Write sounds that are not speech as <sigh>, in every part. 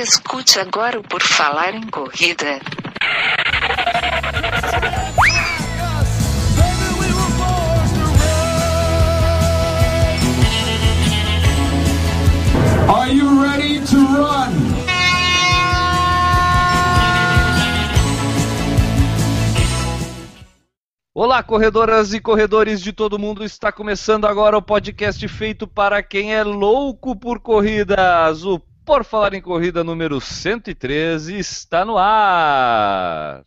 Escute agora o Por Falar em Corrida. Are you ready to run? Olá, corredoras e corredores de todo mundo. Está começando agora o podcast feito para quem é louco por corridas. O Por Falar em Corrida número 113 está no ar.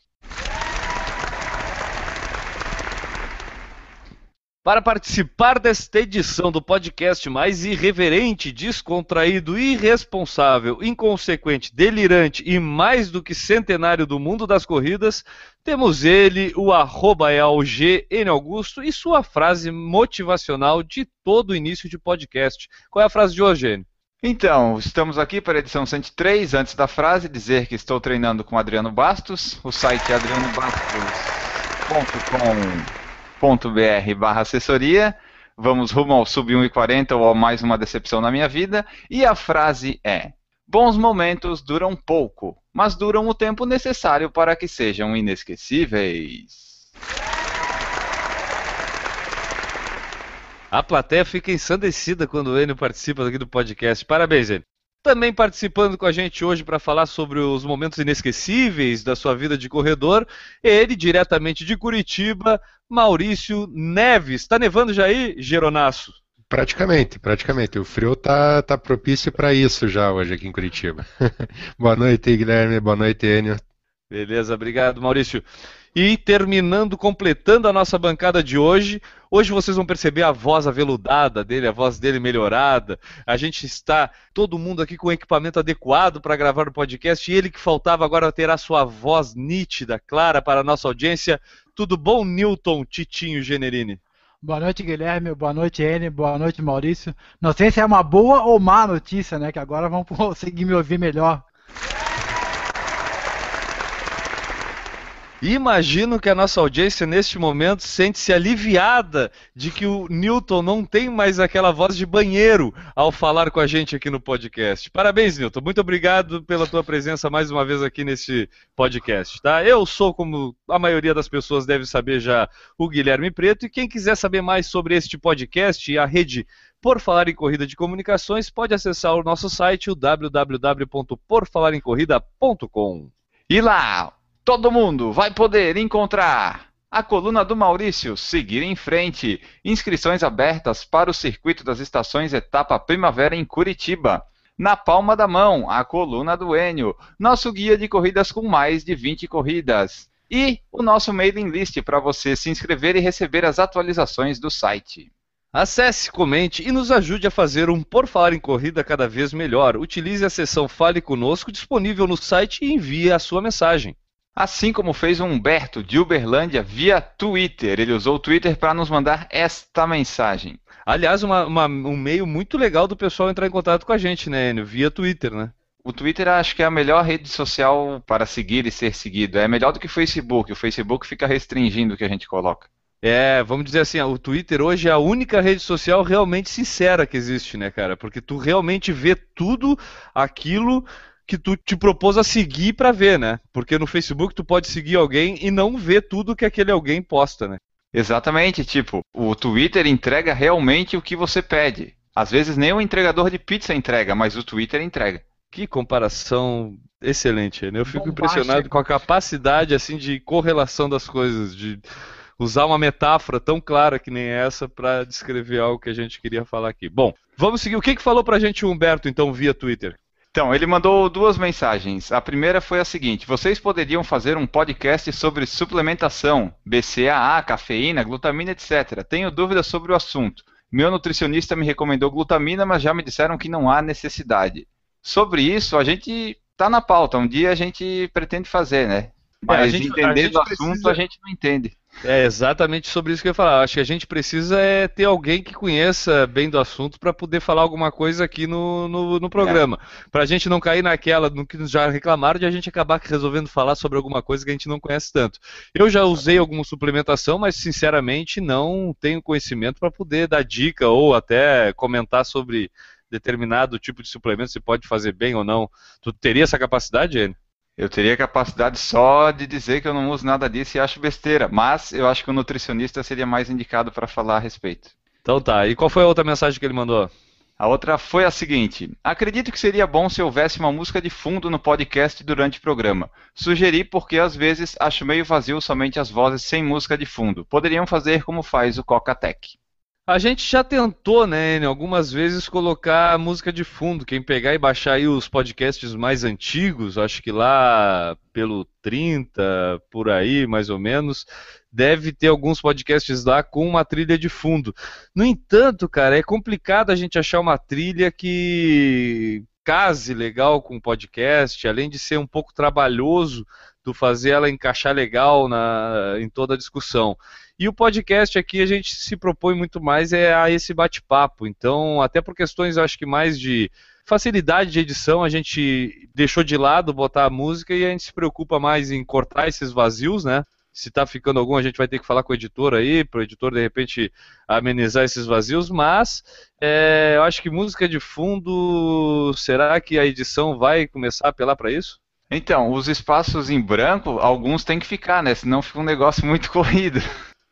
Para participar desta edição do podcast mais irreverente, descontraído, irresponsável, inconsequente, delirante e mais do que centenário do mundo das corridas, temos ele, o arroba N Augusto, e sua frase motivacional de todo início de podcast. Qual é a frase de hoje, Enio? Então, estamos aqui para a edição 103. Antes da frase, dizer que estou treinando com Adriano Bastos. O site é adrianobastos.com br barra assessoria. Vamos rumo ao sub 1,40 ou ao mais uma decepção na minha vida. E a frase é: Bons momentos duram pouco, mas duram o tempo necessário para que sejam inesquecíveis. A plateia fica ensandecida quando o Enio participa aqui do podcast. Parabéns, Enio. Também participando com a gente hoje para falar sobre os momentos inesquecíveis da sua vida de corredor, ele, diretamente de Curitiba, Maurício Neves. Está nevando já aí, Geronaço? Praticamente, praticamente. O frio tá, tá propício para isso já hoje aqui em Curitiba. <laughs> Boa noite, Guilherme. Boa noite, Enio. Beleza, obrigado, Maurício. E terminando, completando a nossa bancada de hoje, hoje vocês vão perceber a voz aveludada dele, a voz dele melhorada. A gente está, todo mundo aqui com o equipamento adequado para gravar o podcast, e ele que faltava agora terá sua voz nítida, clara para a nossa audiência. Tudo bom, Newton Titinho Generini? Boa noite, Guilherme. Boa noite, N. Boa noite, Maurício. Não sei se é uma boa ou má notícia, né? Que agora vão <laughs> conseguir me ouvir melhor. Imagino que a nossa audiência neste momento sente-se aliviada de que o Newton não tem mais aquela voz de banheiro ao falar com a gente aqui no podcast. Parabéns, Newton. Muito obrigado pela tua presença mais uma vez aqui neste podcast, tá? Eu sou, como a maioria das pessoas deve saber já, o Guilherme Preto e quem quiser saber mais sobre este podcast e a rede por Falar em Corrida de Comunicações, pode acessar o nosso site, o www.porfalarincorrida.com. E lá, Todo mundo vai poder encontrar a coluna do Maurício, seguir em frente. Inscrições abertas para o circuito das estações Etapa Primavera em Curitiba. Na palma da mão, a coluna do Enio, nosso guia de corridas com mais de 20 corridas. E o nosso mailing list para você se inscrever e receber as atualizações do site. Acesse, comente e nos ajude a fazer um Por Falar em Corrida cada vez melhor. Utilize a seção Fale Conosco disponível no site e envie a sua mensagem. Assim como fez o Humberto de Uberlândia via Twitter. Ele usou o Twitter para nos mandar esta mensagem. Aliás, uma, uma, um meio muito legal do pessoal entrar em contato com a gente, né, Enio? Via Twitter, né? O Twitter acho que é a melhor rede social para seguir e ser seguido. É melhor do que o Facebook. O Facebook fica restringindo o que a gente coloca. É, vamos dizer assim, o Twitter hoje é a única rede social realmente sincera que existe, né, cara? Porque tu realmente vê tudo aquilo que tu te propôs a seguir para ver, né? Porque no Facebook tu pode seguir alguém e não ver tudo que aquele alguém posta, né? Exatamente, tipo, o Twitter entrega realmente o que você pede. Às vezes nem o entregador de pizza entrega, mas o Twitter entrega. Que comparação excelente, né? Eu fico impressionado com a capacidade assim de correlação das coisas, de usar uma metáfora tão clara que nem essa para descrever algo que a gente queria falar aqui. Bom, vamos seguir. O que, que falou pra gente o Humberto, então, via Twitter? Então, ele mandou duas mensagens. A primeira foi a seguinte: vocês poderiam fazer um podcast sobre suplementação, BCAA, cafeína, glutamina, etc. Tenho dúvidas sobre o assunto. Meu nutricionista me recomendou glutamina, mas já me disseram que não há necessidade. Sobre isso, a gente está na pauta. Um dia a gente pretende fazer, né? Mas é, gente, entendendo o assunto, precisa... a gente não entende. É exatamente sobre isso que eu ia falar. Acho que a gente precisa é ter alguém que conheça bem do assunto para poder falar alguma coisa aqui no, no, no programa. É. Para a gente não cair naquela, no que já reclamaram, de a gente acabar resolvendo falar sobre alguma coisa que a gente não conhece tanto. Eu já usei alguma suplementação, mas sinceramente não tenho conhecimento para poder dar dica ou até comentar sobre determinado tipo de suplemento se pode fazer bem ou não. Tu teria essa capacidade, Enio? Eu teria capacidade só de dizer que eu não uso nada disso e acho besteira, mas eu acho que o nutricionista seria mais indicado para falar a respeito. Então tá, e qual foi a outra mensagem que ele mandou? A outra foi a seguinte: Acredito que seria bom se houvesse uma música de fundo no podcast durante o programa. Sugeri porque às vezes acho meio vazio somente as vozes sem música de fundo. Poderiam fazer como faz o Coca-Tech. A gente já tentou, né, Enio, algumas vezes colocar música de fundo. Quem pegar e baixar aí os podcasts mais antigos, acho que lá pelo 30, por aí, mais ou menos, deve ter alguns podcasts lá com uma trilha de fundo. No entanto, cara, é complicado a gente achar uma trilha que case legal com o podcast, além de ser um pouco trabalhoso do fazer ela encaixar legal na, em toda a discussão. E o podcast aqui a gente se propõe muito mais é a esse bate-papo. Então, até por questões, acho que mais de facilidade de edição, a gente deixou de lado botar a música e a gente se preocupa mais em cortar esses vazios, né? Se tá ficando algum, a gente vai ter que falar com o editor aí, para o editor de repente amenizar esses vazios, mas é, eu acho que música de fundo, será que a edição vai começar a apelar para isso? Então, os espaços em branco, alguns tem que ficar, né? Senão fica um negócio muito <laughs> corrido.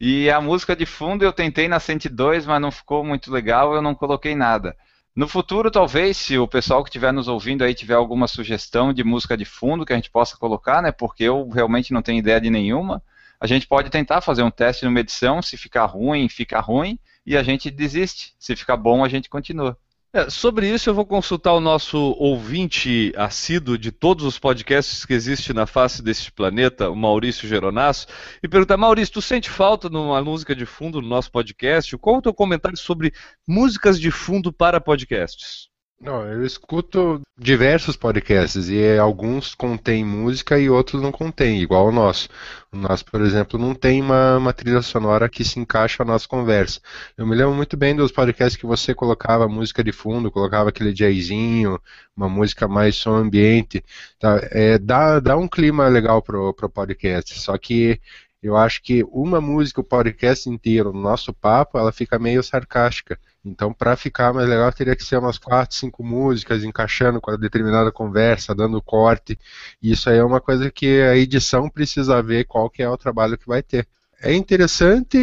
E a música de fundo eu tentei na 102, mas não ficou muito legal, eu não coloquei nada. No futuro, talvez, se o pessoal que estiver nos ouvindo aí tiver alguma sugestão de música de fundo que a gente possa colocar, né? Porque eu realmente não tenho ideia de nenhuma. A gente pode tentar fazer um teste numa edição, se ficar ruim, fica ruim, e a gente desiste. Se ficar bom, a gente continua. É, sobre isso, eu vou consultar o nosso ouvinte assíduo de todos os podcasts que existem na face deste planeta, o Maurício Geronasso, e perguntar: Maurício, tu sente falta numa música de fundo no nosso podcast? Qual o teu comentário sobre músicas de fundo para podcasts? Não, eu escuto diversos podcasts e alguns contêm música e outros não contêm, igual o nosso. O nosso, por exemplo, não tem uma, uma trilha sonora que se encaixa à nossa conversa. Eu me lembro muito bem dos podcasts que você colocava música de fundo, colocava aquele jazzinho, uma música mais som ambiente. Tá? É, dá, dá um clima legal pro, pro podcast, só que eu acho que uma música, o podcast inteiro, no nosso papo, ela fica meio sarcástica. Então, para ficar mais legal, teria que ser umas quatro, cinco músicas, encaixando com a determinada conversa, dando corte. Isso aí é uma coisa que a edição precisa ver qual que é o trabalho que vai ter. É interessante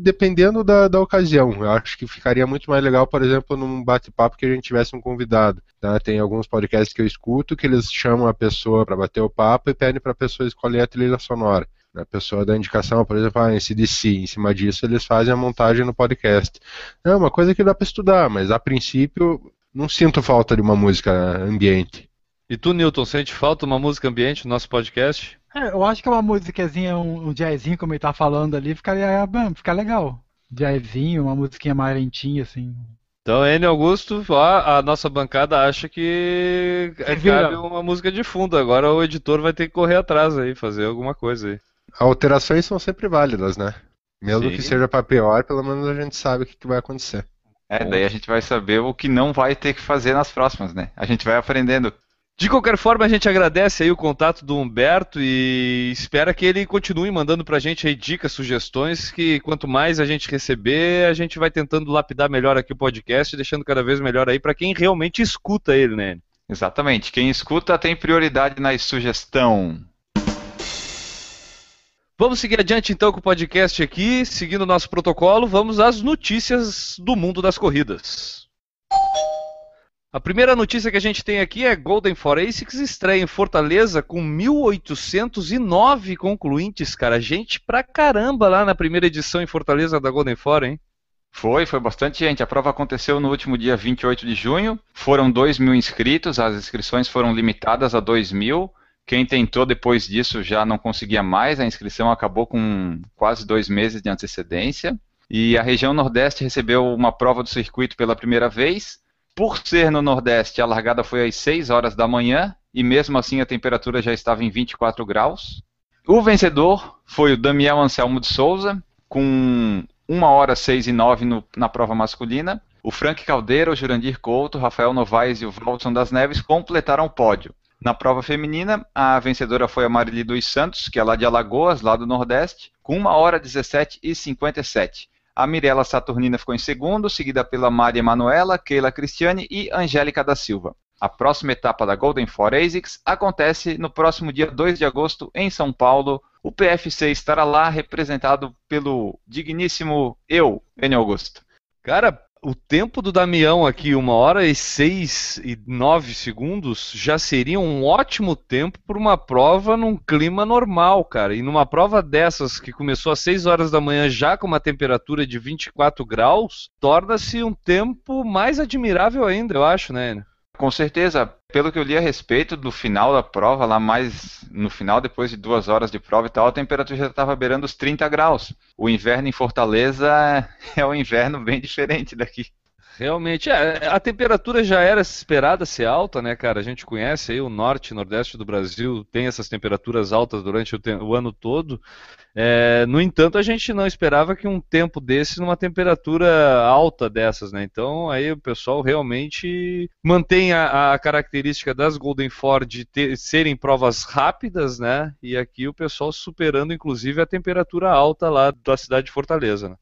dependendo da, da ocasião. Eu acho que ficaria muito mais legal, por exemplo, num bate-papo que a gente tivesse um convidado. Tá? Tem alguns podcasts que eu escuto que eles chamam a pessoa para bater o papo e pedem para a pessoa escolher a trilha sonora. A pessoa dá indicação, por exemplo, ah, esse DC, em cima disso eles fazem a montagem no podcast. É uma coisa que dá para estudar, mas a princípio não sinto falta de uma música ambiente. E tu, Newton, sente falta de uma música ambiente no nosso podcast? É, eu acho que uma musiquinha, um, um jazzinho, como ele tá falando ali, ficaria, fica legal. Jazzinho, uma musiquinha mais lentinha, assim. Então, N. Augusto, a, a nossa bancada acha que é, cabe uma música de fundo. Agora o editor vai ter que correr atrás aí, fazer alguma coisa aí alterações são sempre válidas, né? Mesmo Sim. que seja para pior, pelo menos a gente sabe o que, que vai acontecer. É, daí a gente vai saber o que não vai ter que fazer nas próximas, né? A gente vai aprendendo. De qualquer forma, a gente agradece aí o contato do Humberto e espera que ele continue mandando pra gente aí dicas, sugestões, que quanto mais a gente receber, a gente vai tentando lapidar melhor aqui o podcast, deixando cada vez melhor aí para quem realmente escuta ele, né? Exatamente. Quem escuta tem prioridade na sugestão. Vamos seguir adiante então com o podcast aqui, seguindo o nosso protocolo, vamos às notícias do mundo das corridas. A primeira notícia que a gente tem aqui é Golden Forensics estreia em Fortaleza com 1.809 concluintes, cara. Gente pra caramba lá na primeira edição em Fortaleza da Golden Forum, hein? Foi, foi bastante gente. A prova aconteceu no último dia 28 de junho. Foram 2 mil inscritos, as inscrições foram limitadas a 2 mil. Quem tentou depois disso já não conseguia mais, a inscrição acabou com quase dois meses de antecedência. E a região Nordeste recebeu uma prova do circuito pela primeira vez. Por ser no Nordeste, a largada foi às 6 horas da manhã e mesmo assim a temperatura já estava em 24 graus. O vencedor foi o Daniel Anselmo de Souza, com 1 hora 6 e 9 no, na prova masculina. O Frank Caldeira, o Jurandir Couto, Rafael Novaes e o Walton das Neves completaram o pódio. Na prova feminina, a vencedora foi a Marili dos Santos, que é lá de Alagoas, lá do Nordeste, com 1 hora 17 e 57. A Mirella Saturnina ficou em segundo, seguida pela Maria Emanuela, Keila Cristiane e Angélica da Silva. A próxima etapa da Golden Four ASICS acontece no próximo dia 2 de agosto em São Paulo. O PFC estará lá representado pelo digníssimo eu, Enio Augusto. Cara, o tempo do Damião aqui, uma hora e seis e nove segundos, já seria um ótimo tempo para uma prova num clima normal, cara. E numa prova dessas, que começou às 6 horas da manhã, já com uma temperatura de 24 graus, torna-se um tempo mais admirável ainda, eu acho, né? Com certeza, pelo que eu li a respeito do final da prova, lá mais no final, depois de duas horas de prova e tal, a temperatura já estava beirando os 30 graus. O inverno em Fortaleza <laughs> é um inverno bem diferente daqui. Realmente, é, a temperatura já era esperada ser alta, né, cara? A gente conhece aí o norte e nordeste do Brasil, tem essas temperaturas altas durante o, o ano todo. É, no entanto, a gente não esperava que um tempo desse numa temperatura alta dessas, né? Então, aí o pessoal realmente mantém a, a característica das Golden Ford de ter, serem provas rápidas, né? E aqui o pessoal superando, inclusive, a temperatura alta lá da cidade de Fortaleza. Né?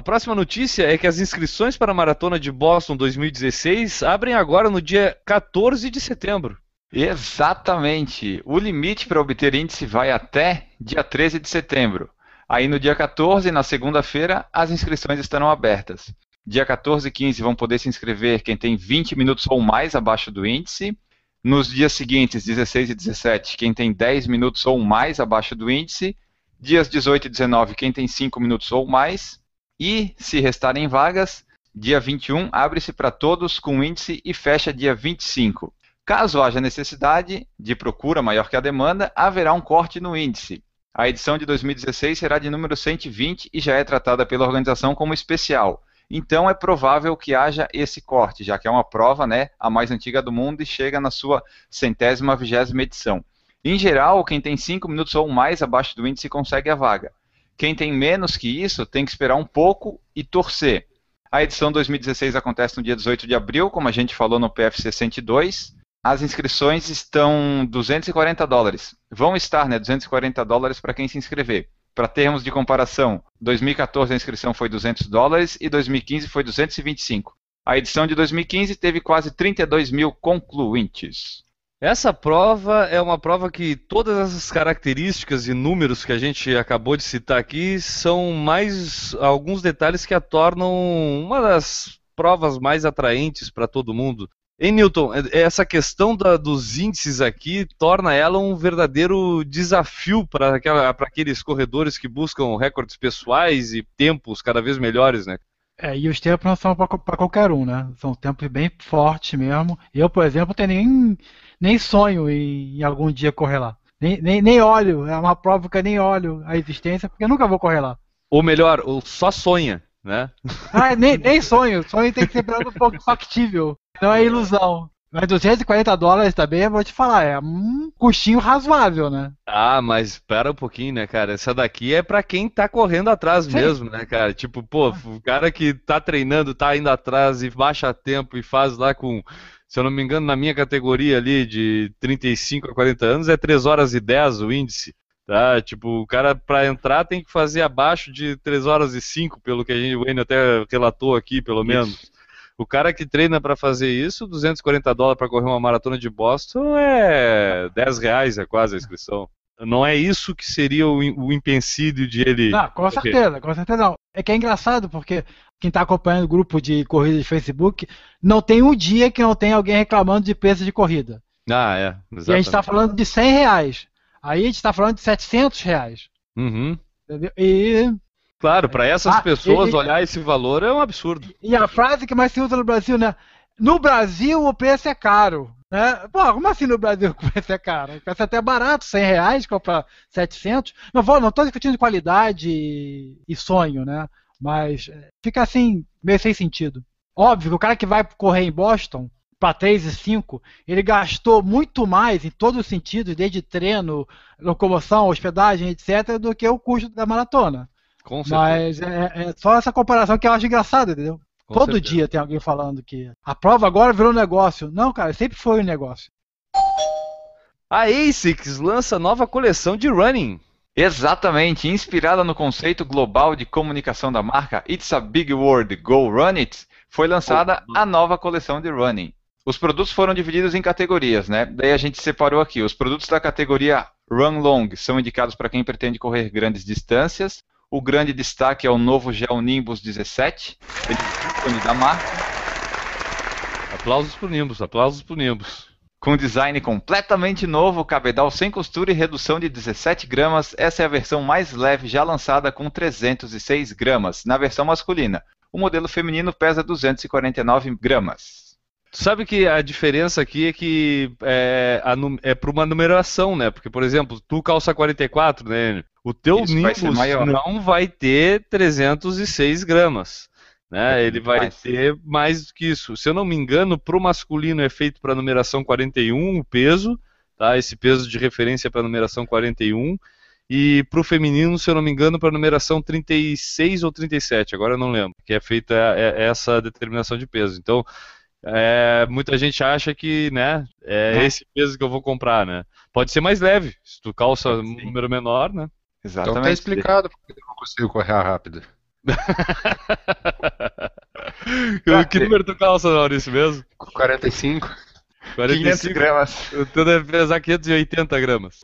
A próxima notícia é que as inscrições para a Maratona de Boston 2016 abrem agora no dia 14 de setembro. Exatamente. O limite para obter índice vai até dia 13 de setembro. Aí no dia 14, na segunda-feira, as inscrições estarão abertas. Dia 14 e 15 vão poder se inscrever quem tem 20 minutos ou mais abaixo do índice. Nos dias seguintes, 16 e 17, quem tem 10 minutos ou mais abaixo do índice. Dias 18 e 19, quem tem 5 minutos ou mais. E, se restarem vagas, dia 21 abre-se para todos com índice e fecha dia 25. Caso haja necessidade de procura maior que a demanda, haverá um corte no índice. A edição de 2016 será de número 120 e já é tratada pela organização como especial. Então é provável que haja esse corte, já que é uma prova, né, a mais antiga do mundo e chega na sua centésima vigésima edição. Em geral, quem tem 5 minutos ou mais abaixo do índice consegue a vaga. Quem tem menos que isso tem que esperar um pouco e torcer. A edição 2016 acontece no dia 18 de abril, como a gente falou no PFC 102. As inscrições estão 240 dólares. Vão estar, né, 240 dólares para quem se inscrever. Para termos de comparação, 2014 a inscrição foi 200 dólares e 2015 foi 225. A edição de 2015 teve quase 32 mil concluintes. Essa prova é uma prova que todas essas características e números que a gente acabou de citar aqui são mais alguns detalhes que a tornam uma das provas mais atraentes para todo mundo. Hein, Newton, é, essa questão da, dos índices aqui torna ela um verdadeiro desafio para aqueles corredores que buscam recordes pessoais e tempos cada vez melhores, né? É, e os tempos não são para qualquer um, né? São tempos bem fortes mesmo. Eu, por exemplo, tenho nem nem sonho em, algum dia correr lá. Nem, nem, nem olho, é uma prova que eu nem olho a existência, porque eu nunca vou correr lá. Ou melhor, ou só sonha, né? <laughs> Ah, nem, nem sonho. Sonho tem que ser um pouco factível. Não é ilusão. Mas 240 dólares também, eu vou te falar, é um custinho razoável, né? Ah, mas espera um pouquinho, né, cara? Essa daqui é para quem tá correndo atrás Sim. mesmo, né, cara? Tipo, pô, o cara que tá treinando, tá indo atrás e baixa tempo e faz lá com se eu não me engano, na minha categoria ali de 35 a 40 anos é 3 horas e 10 o índice. Tá? Tipo, o cara para entrar tem que fazer abaixo de 3 horas e 5, pelo que a gente, o Enio até relatou aqui, pelo menos. Isso. O cara que treina para fazer isso, 240 dólares para correr uma maratona de Boston é 10 reais é quase a inscrição. Não é isso que seria o, o empecilho de ele. Não, com certeza, com certeza não. É que é engraçado porque quem está acompanhando o grupo de corrida de Facebook, não tem um dia que não tem alguém reclamando de preço de corrida. Ah, é. Exatamente. E a gente está falando de 100 reais. Aí a gente está falando de 700 reais. Uhum. Entendeu? E. Claro, para essas ah, pessoas e, olhar esse valor é um absurdo. E a frase que mais se usa no Brasil, né? No Brasil o preço é caro. Né? Pô, como assim no Brasil <laughs> o preço é caro? O preço é até barato, 100 reais, compra 700. Não vou, não estou discutindo qualidade e sonho, né? Mas é, fica assim, meio sem sentido. Óbvio que o cara que vai correr em Boston para 3 e 5, ele gastou muito mais em todos os sentidos, desde treino, locomoção, hospedagem, etc., do que o custo da maratona. Com Mas é, é, só essa comparação que eu acho engraçada, entendeu? Com Todo certeza. dia tem alguém falando que a prova agora virou negócio. Não, cara, sempre foi um negócio. A ASICS lança nova coleção de running. Exatamente, inspirada no conceito global de comunicação da marca It's a Big World, Go Run It, foi lançada a nova coleção de running. Os produtos foram divididos em categorias, né? Daí a gente separou aqui. Os produtos da categoria Run Long são indicados para quem pretende correr grandes distâncias. O grande destaque é o novo Gel Nimbus 17, ele é da marca. Aplausos pro Nimbus, aplausos pro Nimbus. Com design completamente novo, cabedal sem costura e redução de 17 gramas, essa é a versão mais leve já lançada com 306 gramas, na versão masculina. O modelo feminino pesa 249 gramas. Sabe que a diferença aqui é que é, é para uma numeração, né? Porque, por exemplo, tu calça 44, né? O teu Isso vai Nimbus maior. não vai ter 306 gramas. Né? Ele vai mais. ter mais do que isso. Se eu não me engano, para o masculino é feito para a numeração 41 o peso, tá? esse peso de referência para a numeração 41. E para o feminino, se eu não me engano, para a numeração 36 ou 37, agora eu não lembro, que é feita é- é essa determinação de peso. Então, é, muita gente acha que né, é esse peso que eu vou comprar. Né? Pode ser mais leve, se tu calça um número menor, né? Então Exatamente. tá explicado porque eu não consigo correr rápido. <laughs> Que- número tu calça, Maurício, mesmo? 45. 500 45. gramas. O teu deve pesar 580 gramas.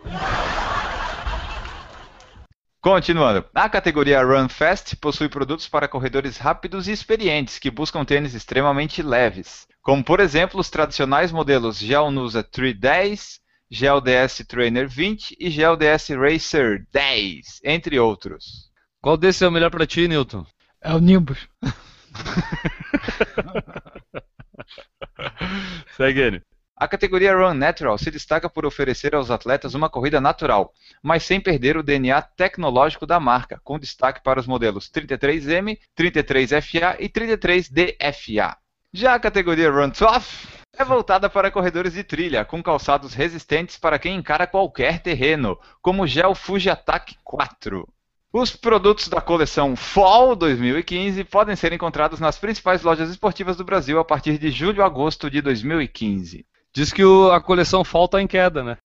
Continuando. A categoria Run Fast possui produtos para corredores rápidos e experientes que buscam tênis extremamente leves, como por exemplo os tradicionais modelos Gel Nusa 310, Gel DS Trainer 20 e Gel DS Racer 10, entre outros. Qual desses é o melhor pra ti, Newton? É o Nimbus. <laughs> Segue ele. A categoria Run Natural se destaca por oferecer aos atletas uma corrida natural, mas sem perder o DNA tecnológico da marca, com destaque para os modelos 33M, 33FA e 33DFA. Já a categoria Run Tough é voltada para corredores de trilha, com calçados resistentes para quem encara qualquer terreno, como o Gel Fuji Attack 4. Os produtos da coleção Fall 2015 podem ser encontrados nas principais lojas esportivas do Brasil a partir de julho a agosto de 2015. Diz que o- a coleção falta em queda, né?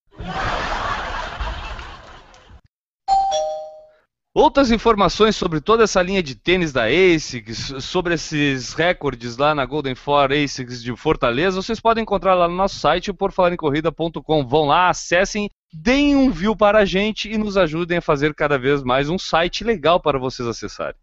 Outras informações sobre toda essa linha de tênis da ASICS, sobre esses recordes lá na Golden Four ASICS de Fortaleza, vocês podem encontrar lá no nosso site, porfalarencorrida.com. Vão lá, acessem, deem um view para a gente e nos ajudem a fazer cada vez mais um site legal para vocês acessarem.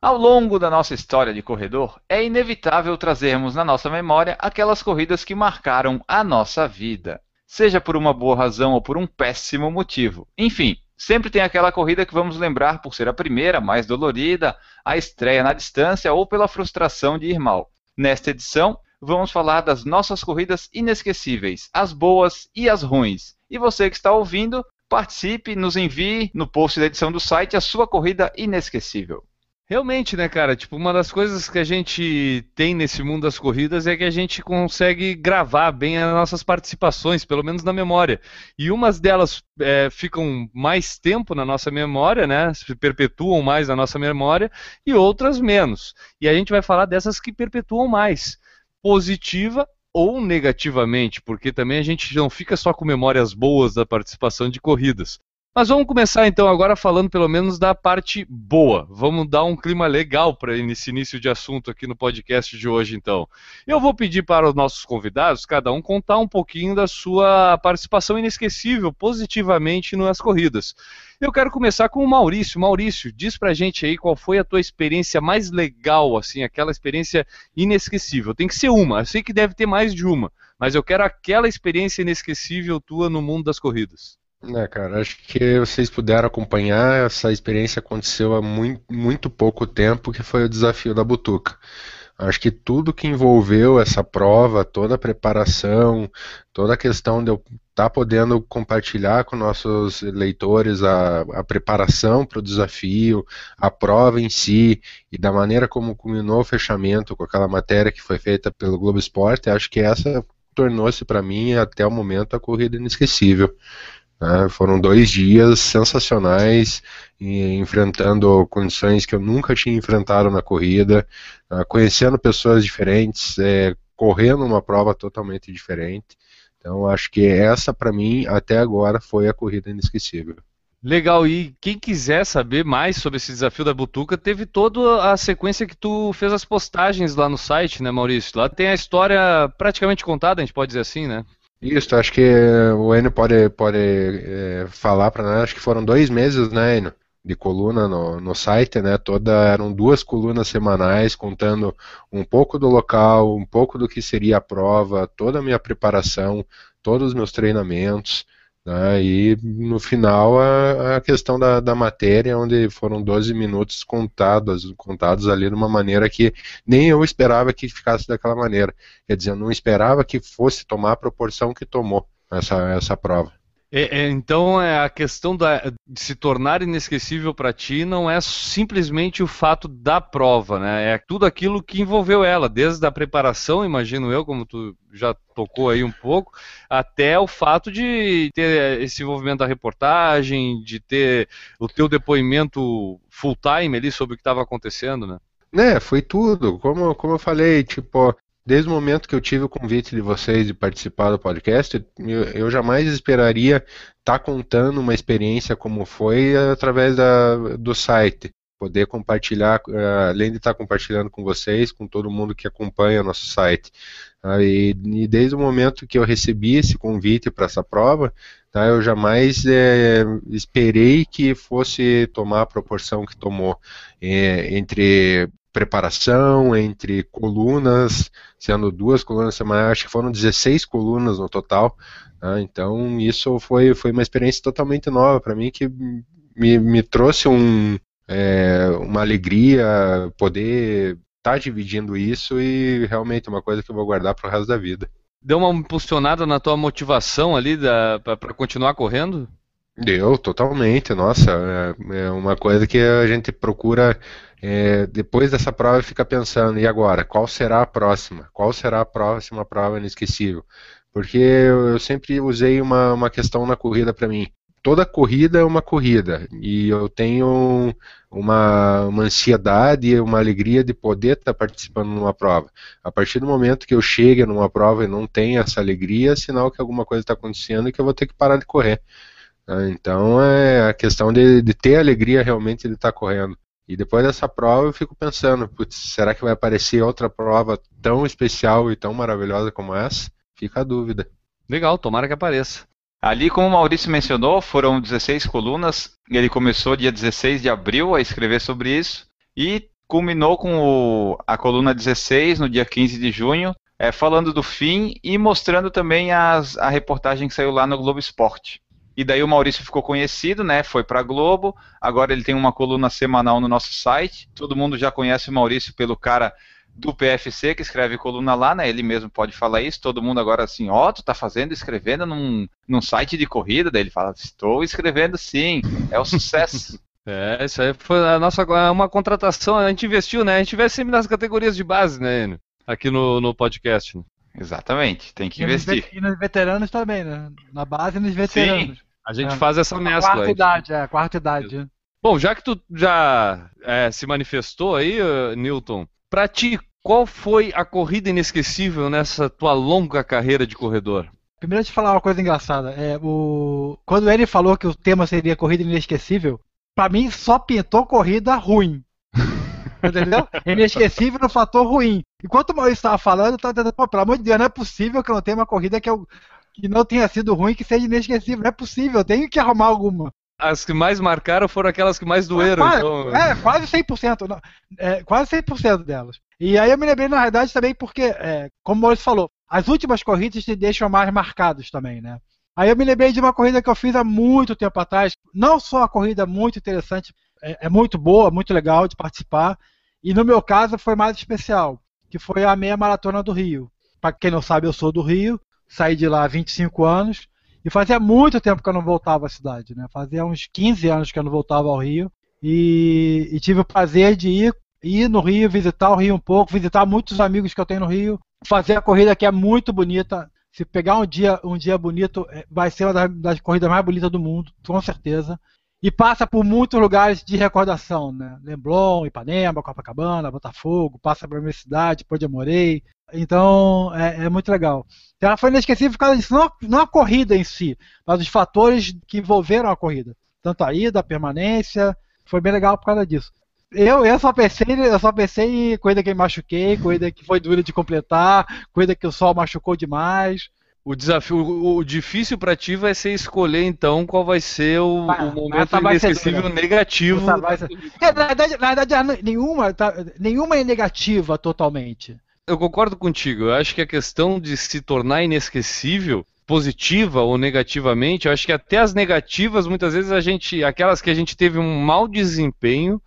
Ao longo da nossa história de corredor, é inevitável trazermos na nossa memória aquelas corridas que marcaram a nossa vida. Seja por uma boa razão ou por um péssimo motivo. Enfim, sempre tem aquela corrida que vamos lembrar por ser a primeira, mais dolorida, a estreia na distância ou pela frustração de ir mal. Nesta edição, vamos falar das nossas corridas inesquecíveis, as boas e as ruins. E você que está ouvindo, participe, nos envie no post da edição do site a sua corrida inesquecível. Realmente, né, cara? Tipo, uma das coisas que a gente tem nesse mundo das corridas é que a gente consegue gravar bem as nossas participações, pelo menos na memória. E umas delas é, ficam mais tempo na nossa memória, né? Se perpetuam mais na nossa memória, e outras menos. E a gente vai falar dessas que perpetuam mais, positiva ou negativamente, porque também a gente não fica só com memórias boas da participação de corridas. Mas vamos começar então agora falando pelo menos da parte boa. Vamos dar um clima legal para esse início de assunto aqui no podcast de hoje então. Eu vou pedir para os nossos convidados, cada um contar um pouquinho da sua participação inesquecível positivamente nas corridas. Eu quero começar com o Maurício. Maurício, diz pra gente aí qual foi a tua experiência mais legal, assim, aquela experiência inesquecível. Tem que ser uma. Eu sei que deve ter mais de uma, mas eu quero aquela experiência inesquecível tua no mundo das corridas. Né, cara, acho que vocês puderam acompanhar, essa experiência aconteceu há muito, muito pouco tempo, que foi o desafio da Butuca. Acho que tudo que envolveu essa prova, toda a preparação, toda a questão de eu estar podendo compartilhar com nossos leitores a, a preparação para o desafio, a prova em si, e da maneira como culminou o fechamento com aquela matéria que foi feita pelo Globo Esporte, acho que essa tornou-se para mim, até o momento, a corrida inesquecível. Né? Foram dois dias sensacionais, enfrentando condições que eu nunca tinha enfrentado na corrida, ah, conhecendo pessoas diferentes, eh, correndo uma prova totalmente diferente. Então acho que essa para mim até agora foi a corrida inesquecível. Legal, e quem quiser saber mais sobre esse desafio da Butuca, teve toda a sequência que tu fez as postagens lá no site, né, Maurício? Lá tem a história praticamente contada, a gente pode dizer assim, né? Isso, acho que o Enio pode, pode é, falar para nós, acho que foram dois meses, né, Enio? de coluna no, no site, né? Toda eram duas colunas semanais contando um pouco do local, um pouco do que seria a prova, toda a minha preparação, todos os meus treinamentos. Né? E no final a, a questão da, da, matéria, onde foram 12 minutos contados, contados ali de uma maneira que nem eu esperava que ficasse daquela maneira. Quer dizer, eu não esperava que fosse tomar a proporção que tomou essa, essa prova. É, é, então é a questão da, de se tornar inesquecível para ti não é simplesmente o fato da prova, né? É tudo aquilo que envolveu ela, desde a preparação, imagino eu, como tu já tocou aí um pouco, até o fato de ter esse envolvimento da reportagem, de ter o teu depoimento full time ali sobre o que estava acontecendo, né? É, foi tudo. Como, como eu falei, tipo, Desde o momento que eu tive o convite de vocês de participar do podcast, eu, eu jamais esperaria estar tá contando uma experiência como foi através da, do site. Poder compartilhar, uh, além de estar tá compartilhando com vocês, com todo mundo que acompanha nosso site. Uh, e, desde o momento que eu recebi esse convite para essa prova, tá, eu jamais é, esperei que fosse tomar a proporção que tomou é, entre preparação, entre colunas, sendo duas colunas semanais, acho que foram 16 colunas no total. Né? Então, isso foi, foi uma experiência totalmente nova para mim, que me, me trouxe um, é, uma alegria poder estar tá dividindo isso e realmente é uma coisa que eu vou guardar para o resto da vida. Deu uma impulsionada na tua motivação ali para continuar correndo? Deu, totalmente. Nossa, é, é uma coisa que a gente procura é, depois dessa prova fica pensando, e agora? Qual será a próxima? Qual será a próxima prova inesquecível? Porque eu sempre usei uma, uma questão na corrida para mim. Toda corrida é uma corrida e eu tenho uma, uma ansiedade, uma alegria de poder estar participando numa prova. A partir do momento que eu chegue numa prova e não tenho essa alegria, é sinal que alguma coisa está acontecendo e que eu vou ter que parar de correr. Então é a questão de, de ter alegria realmente de estar correndo. E depois dessa prova eu fico pensando, putz, será que vai aparecer outra prova tão especial e tão maravilhosa como essa? Fica a dúvida. Legal, tomara que apareça. Ali, como o Maurício mencionou, foram 16 colunas. Ele começou dia 16 de abril a escrever sobre isso e culminou com o, a coluna 16 no dia 15 de junho, é, falando do fim e mostrando também as, a reportagem que saiu lá no Globo Esporte. E daí o Maurício ficou conhecido, né? Foi para Globo. Agora ele tem uma coluna semanal no nosso site. Todo mundo já conhece o Maurício pelo cara do PFC que escreve coluna lá, né? Ele mesmo pode falar isso. Todo mundo agora assim, ó, oh, tu tá fazendo, escrevendo num, num site de corrida. Daí ele fala, estou escrevendo sim. É o sucesso. <laughs> é, isso aí foi a nossa uma contratação. A gente investiu, né? A gente investe sempre nas categorias de base, né? Enio? Aqui no, no podcast. Né? Exatamente, tem que e investir. E nos veteranos também, né? Na base e nos veteranos. Sim, a gente é. faz essa mescla. Quarta idade, é, quarta idade. Bom, já que tu já é, se manifestou aí, uh, Newton, pra ti, qual foi a corrida inesquecível nessa tua longa carreira de corredor? Primeiro, te falar uma coisa engraçada. É, o... Quando ele falou que o tema seria corrida inesquecível, para mim só pintou corrida ruim. Entendeu? Inesquecível no fator ruim. Enquanto o Maurício estava falando, eu estava dizendo, pô, pelo amor de Deus, não é possível que eu não tenha uma corrida que, eu, que não tenha sido ruim que seja inesquecível. Não é possível, eu tenho que arrumar alguma. As que mais marcaram foram aquelas que mais doeram. É, então... é quase 100%. Não, é, quase 100% delas. E aí eu me lembrei, na verdade, também porque, é, como o Maurício falou, as últimas corridas te deixam mais marcados também, né? Aí eu me lembrei de uma corrida que eu fiz há muito tempo atrás. Não só uma corrida muito interessante, é, é muito boa, muito legal de participar, e no meu caso foi mais especial, que foi a meia maratona do Rio. Para quem não sabe, eu sou do Rio, saí de lá há 25 anos e fazia muito tempo que eu não voltava à cidade, né? Fazia uns 15 anos que eu não voltava ao Rio e, e tive o prazer de ir, ir no Rio, visitar o Rio um pouco, visitar muitos amigos que eu tenho no Rio, fazer a corrida que é muito bonita. Se pegar um dia, um dia bonito, é, vai ser uma das, das corridas mais bonitas do mundo, com certeza e passa por muitos lugares de recordação, né? Leblon, Ipanema, Copacabana, Botafogo, passa pela minha cidade, Pô de Amorei. Então é, é muito legal. Então, ela foi inesquecível por causa disso, não, não a corrida em si, mas os fatores que envolveram a corrida. Tanto a ida, a permanência, foi bem legal por causa disso. Eu, eu só pensei, eu só pensei em corrida que me machuquei, corrida que foi dura de completar, corrida que o sol machucou demais. O desafio, o, o difícil para ti vai ser escolher então qual vai ser o, Ah, o momento ser inesquecível dura. negativo. Ser- É, na verdade, na verdade nenhuma, tá- nenhuma é negativa totalmente. Eu concordo contigo. Eu acho que a questão de se tornar inesquecível, positiva ou negativamente, eu acho que até as negativas, muitas vezes a gente, aquelas que a gente teve um mau desempenho,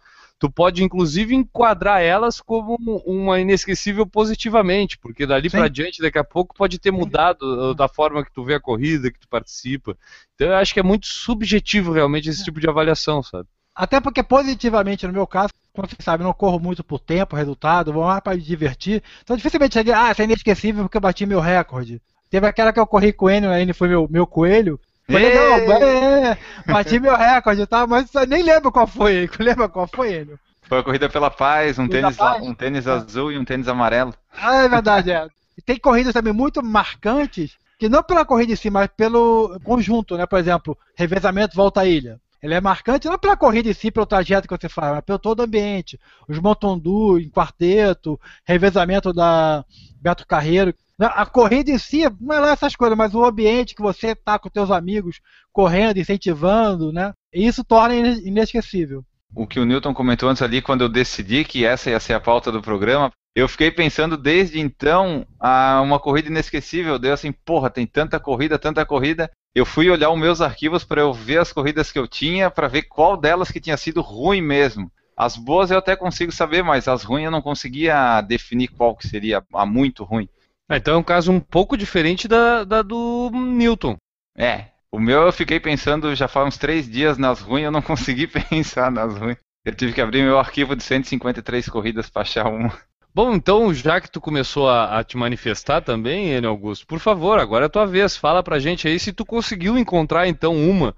tu pode inclusive enquadrar elas como uma inesquecível positivamente, porque dali para diante, daqui a pouco pode ter mudado uh, da forma que tu vê a corrida, que tu participa. Então eu acho que é muito subjetivo realmente esse tipo de avaliação, sabe? Até porque positivamente, no meu caso, como você sabe, eu não corro muito por tempo, resultado, vou mais para me divertir. Então dificilmente cheguei, ah, isso é inesquecível porque eu bati meu recorde. Teve aquela que eu corri com o Enio, ele foi meu, meu coelho. Foi legal, é, bati meu recorde, tá? Mas nem lembro qual foi, <laughs> lembra qual foi, Enio? Foi a corrida pela paz, um tênis, paz? um tênis azul e um tênis amarelo. Ah, é verdade, é. E tem corridas também muito marcantes, que não pela corrida em si, mas pelo conjunto, né? Por exemplo, revezamento volta à ilha. Ele é marcante não pela corrida em si, pelo trajeto que você faz, mas pelo todo o ambiente. Os Montondu em quarteto, revezamento da Beto Carreiro. A corrida em si não é lá essas coisas, mas o ambiente que você tá com teus amigos correndo, incentivando, né? Isso torna ine- inesquecível. o que o Newton comentou antes ali, quando eu decidi que essa ia ser a pauta do programa, eu fiquei pensando desde então a uma corrida inesquecível. Deu assim, porra, tem tanta corrida, tanta corrida. Eu fui olhar os meus arquivos para eu ver as corridas que eu tinha, para ver qual delas que tinha sido ruim mesmo. As boas eu até consigo saber, mas as ruins eu não conseguia definir qual que seria a muito ruim. Ah, então é um caso um pouco diferente da, da do Newton. É, o meu eu fiquei pensando já faz uns três dias nas ruins, eu não <laughs> consegui pensar nas ruins. Eu tive que abrir meu arquivo de 153 corridas para achar uma. Bom, então, já que tu começou a, a te manifestar também, Enio Augusto, por favor, agora é a tua vez. Fala pra gente aí se tu conseguiu encontrar, então, uma.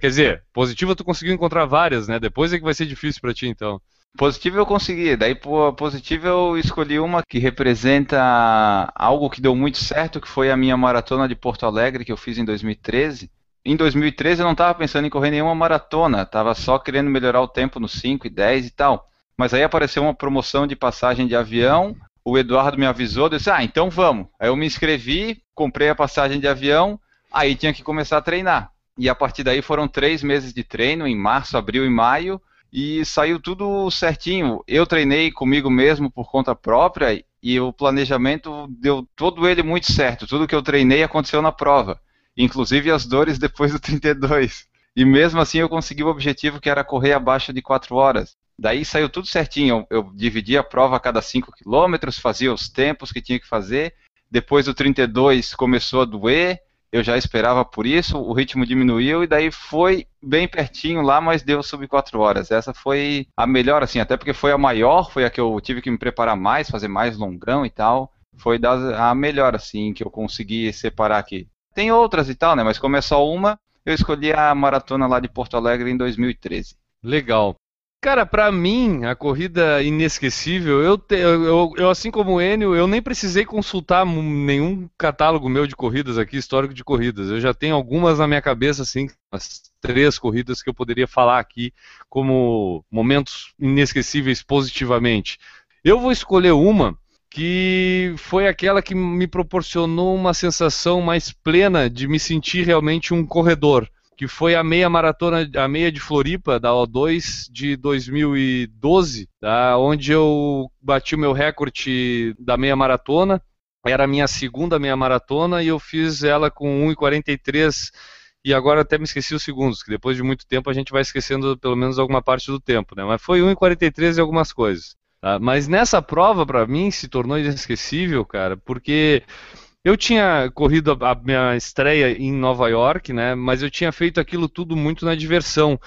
Quer dizer, positiva tu conseguiu encontrar várias, né? Depois é que vai ser difícil pra ti, então. Positivo eu consegui, daí positivo eu escolhi uma que representa algo que deu muito certo, que foi a minha maratona de Porto Alegre que eu fiz em 2013. Em 2013 eu não estava pensando em correr nenhuma maratona, estava só querendo melhorar o tempo no 5 e 10 e tal. Mas aí apareceu uma promoção de passagem de avião, o Eduardo me avisou, disse, ah, então vamos. Aí eu me inscrevi, comprei a passagem de avião, aí tinha que começar a treinar. E a partir daí foram três meses de treino, em março, abril e maio, e saiu tudo certinho. Eu treinei comigo mesmo por conta própria e o planejamento deu todo ele muito certo. Tudo que eu treinei aconteceu na prova, inclusive as dores depois do 32. E mesmo assim eu consegui o objetivo que era correr abaixo de 4 horas. Daí saiu tudo certinho. Eu, eu dividi a prova a cada 5 quilômetros, fazia os tempos que tinha que fazer. Depois do 32 começou a doer, eu já esperava por isso, o ritmo diminuiu e daí foi bem pertinho lá, mas deu sub 4 horas. Essa foi a melhor, assim, até porque foi a maior, foi a que eu tive que me preparar mais, fazer mais longão e tal. Foi das, a melhor, assim, que eu consegui separar aqui. Tem outras e tal, né? Mas como é só uma, eu escolhi a maratona lá de Porto Alegre em 2013. Legal. Cara, pra mim, a corrida inesquecível, eu, te- eu, eu- assim como o Enio, eu nem precisei consultar nenhum catálogo meu de corridas aqui, histórico de corridas. Eu já tenho algumas na minha cabeça, assim, as três corridas que eu poderia falar aqui como momentos inesquecíveis positivamente. Eu vou escolher uma que foi aquela que me proporcionou uma sensação mais plena de me sentir realmente um corredor que foi a meia maratona, a meia de Floripa da O2 de 2012, tá? onde eu bati o meu recorde da meia maratona. Era a minha segunda meia maratona e eu fiz ela com 1,43 e agora até me esqueci os segundos, que depois de muito tempo a gente vai esquecendo pelo menos alguma parte do tempo, né? Mas foi 1,43 e algumas coisas. tá? Mas nessa prova, para mim, se tornou inesquecível, cara, porque eu tinha corrido a minha estreia em Nova York, né? Mas eu tinha feito aquilo tudo muito na diversão.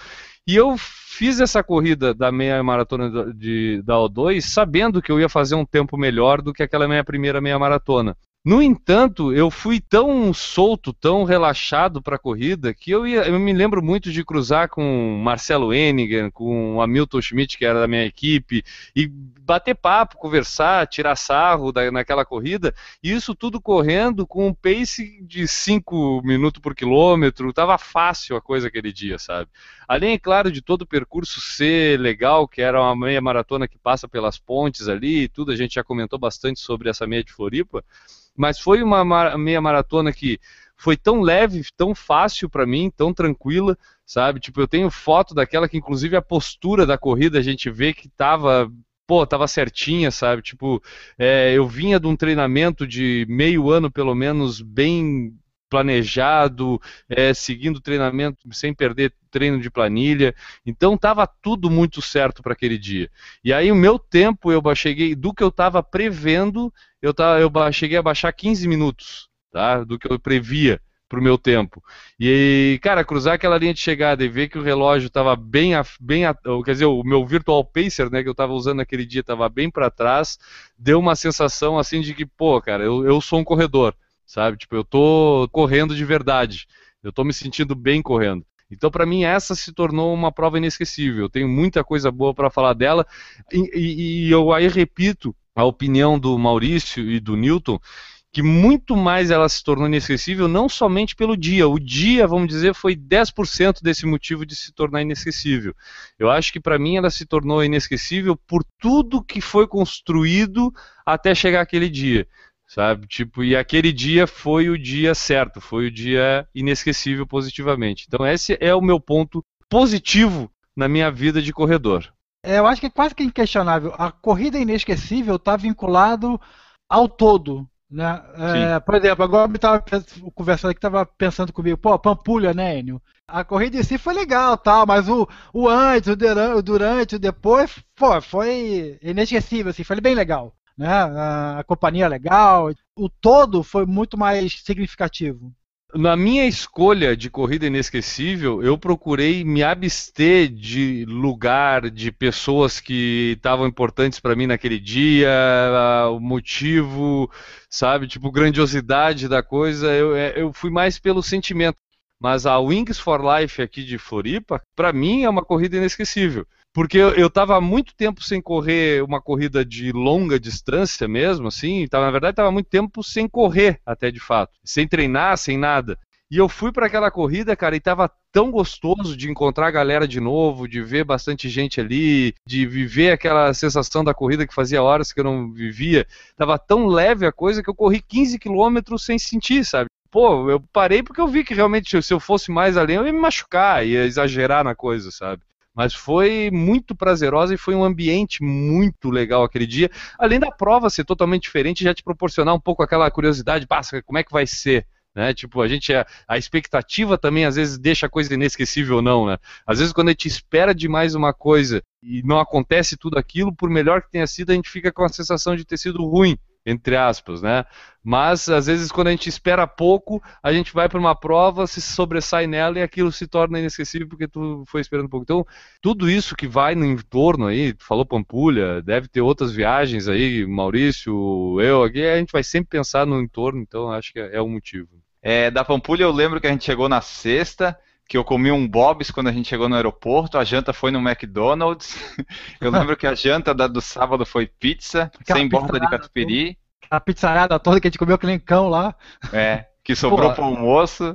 E eu fiz essa corrida da meia maratona de, da O2 sabendo que eu ia fazer um tempo melhor do que aquela minha primeira meia maratona. No entanto, eu fui tão solto, tão relaxado para a corrida, que eu, ia, eu me lembro muito de cruzar com Marcelo Hennigan, com Hamilton Schmidt, que era da minha equipe, e bater papo, conversar, tirar sarro da, naquela corrida, e isso tudo correndo com um pace de 5 minutos por quilômetro, tava fácil a coisa aquele dia, sabe? Além, é claro, de todo o percurso ser legal, que era uma meia maratona que passa pelas pontes ali e tudo, a gente já comentou bastante sobre essa meia de Floripa, mas foi uma meia maratona que foi tão leve, tão fácil para mim, tão tranquila, sabe? Tipo, eu tenho foto daquela que inclusive a postura da corrida a gente vê que tava pô, tava certinha, sabe? Tipo, é, eu vinha de um treinamento de meio ano, pelo menos, bem planejado, é, seguindo treinamento sem perder treino de planilha. Então estava tudo muito certo para aquele dia. E aí o meu tempo eu cheguei do que eu estava prevendo, eu, tava, eu cheguei a baixar 15 minutos, tá? Do que eu previa pro meu tempo. E, cara, cruzar aquela linha de chegada e ver que o relógio estava bem, bem, quer dizer, o meu virtual pacer, né, que eu estava usando naquele dia, estava bem para trás, deu uma sensação assim de que, pô, cara, eu, eu sou um corredor, sabe? Tipo, eu tô correndo de verdade. Eu tô me sentindo bem correndo. Então, para mim, essa se tornou uma prova inesquecível. Eu tenho muita coisa boa para falar dela. E, e, e eu aí repito a opinião do Maurício e do Newton, que muito mais ela se tornou inesquecível, não somente pelo dia. O dia, vamos dizer, foi 10% desse motivo de se tornar inesquecível. Eu acho que para mim ela se tornou inesquecível por tudo que foi construído até chegar aquele dia. Sabe? Tipo, e aquele dia foi o dia certo, foi o dia inesquecível positivamente. Então esse é o meu ponto positivo na minha vida de corredor. É, eu acho que é quase que inquestionável. A corrida inesquecível está vinculado ao todo, né? É, por exemplo, agora eu estava conversando aqui, estava pensando comigo, pô, Pampulha, né, Enio? A corrida em si foi legal, tal, mas o, o antes, o durante, o depois, pô, foi inesquecível, assim, foi bem legal. Né? A, a companhia legal, o todo foi muito mais significativo. Na minha escolha de corrida inesquecível, eu procurei me abster de lugar, de pessoas que estavam importantes para mim naquele dia, o motivo, sabe, tipo, grandiosidade da coisa. Eu, é, eu fui mais pelo sentimento. Mas a Wings for Life aqui de Floripa, para mim é uma corrida inesquecível. Porque eu estava muito tempo sem correr uma corrida de longa distância mesmo, assim, tava, na verdade estava muito tempo sem correr até de fato, sem treinar, sem nada. E eu fui para aquela corrida, cara, e tava tão gostoso de encontrar a galera de novo, de ver bastante gente ali, de viver aquela sensação da corrida que fazia horas que eu não vivia. Tava tão leve a coisa que eu corri 15 quilômetros sem sentir, sabe? Pô, eu parei porque eu vi que realmente se eu fosse mais além eu ia me machucar, ia exagerar na coisa, sabe? Mas foi muito prazerosa e foi um ambiente muito legal aquele dia. Além da prova ser totalmente diferente, já te proporcionar um pouco aquela curiosidade, passa, como é que vai ser? Né? Tipo, a gente a, a, expectativa também às vezes deixa a coisa inesquecível ou não, né? Às vezes quando a gente espera demais uma coisa e não acontece tudo aquilo, por melhor que tenha sido, a gente fica com a sensação de ter sido ruim entre aspas, né? Mas às vezes quando a gente espera pouco, a gente vai para uma prova, se sobressai nela e aquilo se torna inesquecível porque tu foi esperando pouco. Então, tudo isso que vai no entorno aí, tu falou Pampulha, deve ter outras viagens aí, Maurício, eu aqui, a gente vai sempre pensar no entorno, então acho que é, é o motivo. É, da Pampulha eu lembro que a gente chegou na sexta, que eu comi um Bob's quando a gente chegou no aeroporto, a janta foi no McDonald's. <laughs> Eu lembro que a janta da, do sábado foi pizza, Aquela sem borda de catupiry. A pizzarada toda que a gente comeu aquele cão lá. É, que sobrou para o almoço.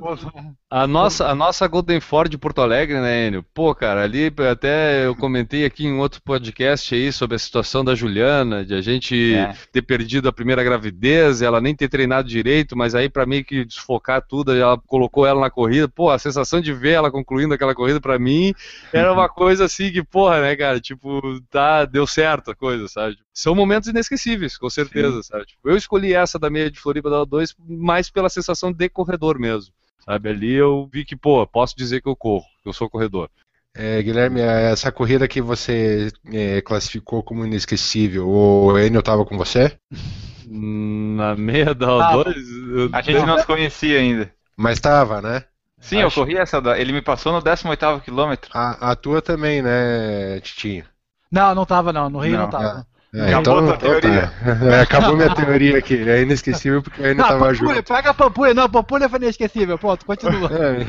A nossa, a nossa Golden Ford de Porto Alegre, né, Enio? Pô, cara, ali até eu comentei aqui em outro podcast aí sobre a situação da Juliana, de a gente é. ter perdido a primeira gravidez, ela nem ter treinado direito, mas aí para mim que desfocar tudo, ela colocou ela na corrida. Pô, a sensação de ver ela concluindo aquela corrida para mim era uma coisa assim que, porra, né, cara? Tipo, tá, deu certo a coisa, sabe? São momentos inesquecíveis, com certeza, Sim. sabe? Tipo, eu escolhi essa da meia de Floripa da 2 mais pela sensação de corredor mesmo. Sabe, ali eu vi que, pô, posso dizer que eu corro, que eu sou corredor. É, Guilherme, essa corrida que você é, classificou como inesquecível, o Enio estava com você? <laughs> Na meia da O2? A gente não se conhecia ainda. Mas estava, né? Sim, Acho... eu corri essa. Da... Ele me passou no 18 quilômetro. A, a tua também, né, Titinho? Não, não tava não. No Rio não, não tava. É, Acabou então, a tua então tá. É, acabou minha teoria aqui. É inesquecível porque eu ainda Não, tava Pampulha, junto. pega a Pampulha. Não, Pampulha foi inesquecível. Pronto, continua. É.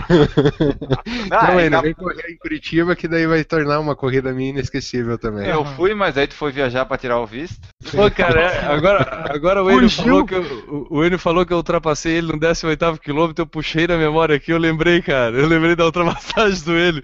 Ah, Então, e ainda vem correr em Curitiba, que daí vai tornar uma corrida minha inesquecível também. Eu fui, mas aí tu foi viajar pra tirar o visto. Pô, cara, é, agora, agora o Enio falou, que eu, o- Enio falou que eu ultrapassei ele no 18º quilômetro, eu puxei na memória aqui, eu lembrei, cara, eu lembrei da ultrapassagem do Enio.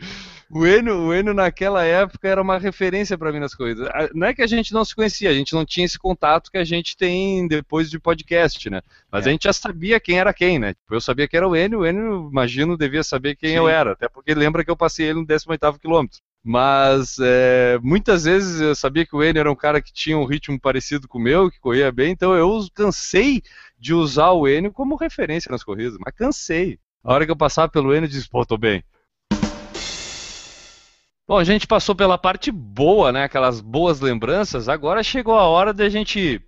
O Enio, o naquela época era uma referência pra mim nas coisas. Não é que a gente não se conhecia, a gente não tinha esse contato que a gente tem depois de podcast, né? Mas É. a gente já sabia quem era quem, né? Tipo, eu sabia que era o Enio, o Enio, imagino, devia saber quem Sim. eu era, até porque lembra que eu passei ele no 18º quilômetro. Mas é, muitas vezes eu sabia que o Enio era um cara que tinha um ritmo parecido com o meu, que corria bem, então eu cansei de usar o Enio como referência nas corridas, mas cansei. A hora que eu passava pelo Enio, eu disse, pô, tô bem. Bom, a gente passou pela parte boa, né? Aquelas boas lembranças. Agora chegou a hora da gente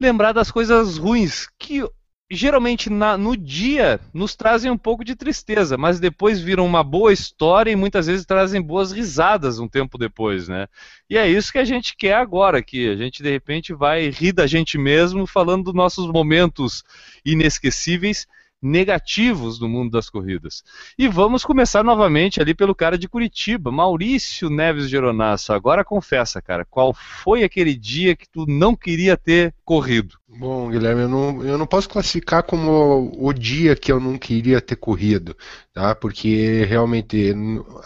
lembrar das coisas ruins que geralmente na- no dia nos trazem um pouco de tristeza, mas depois viram uma boa história e muitas vezes trazem boas risadas um tempo depois, né? E é isso que a gente quer agora aqui. A gente de repente vai rir da gente mesmo falando dos nossos momentos inesquecíveis negativos no mundo das corridas. E vamos começar novamente ali pelo cara de Curitiba, Maurício Neves Geronasso. Agora confessa, cara, qual foi aquele dia que tu não queria ter corrido? Bom, Guilherme, eu não, eu não posso classificar como o dia que eu não queria ter corrido, tá? Porque realmente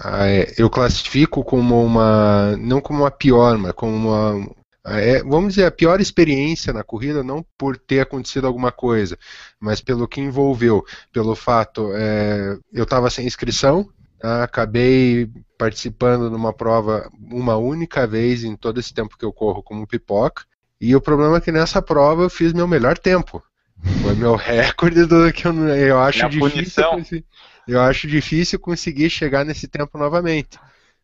é, eu classifico como uma, não como uma pior, mas como uma, é, vamos dizer, a pior experiência na corrida, não por ter acontecido alguma coisa, mas pelo que envolveu, pelo fato, é, eu estava sem inscrição, tá? acabei participando de uma prova uma única vez em todo esse tempo que eu corro como pipoca. E o problema é que nessa prova eu fiz meu melhor tempo. Foi meu <laughs> recorde do que eu, eu acho É a difícil. punição. Eu acho difícil conseguir chegar nesse tempo novamente.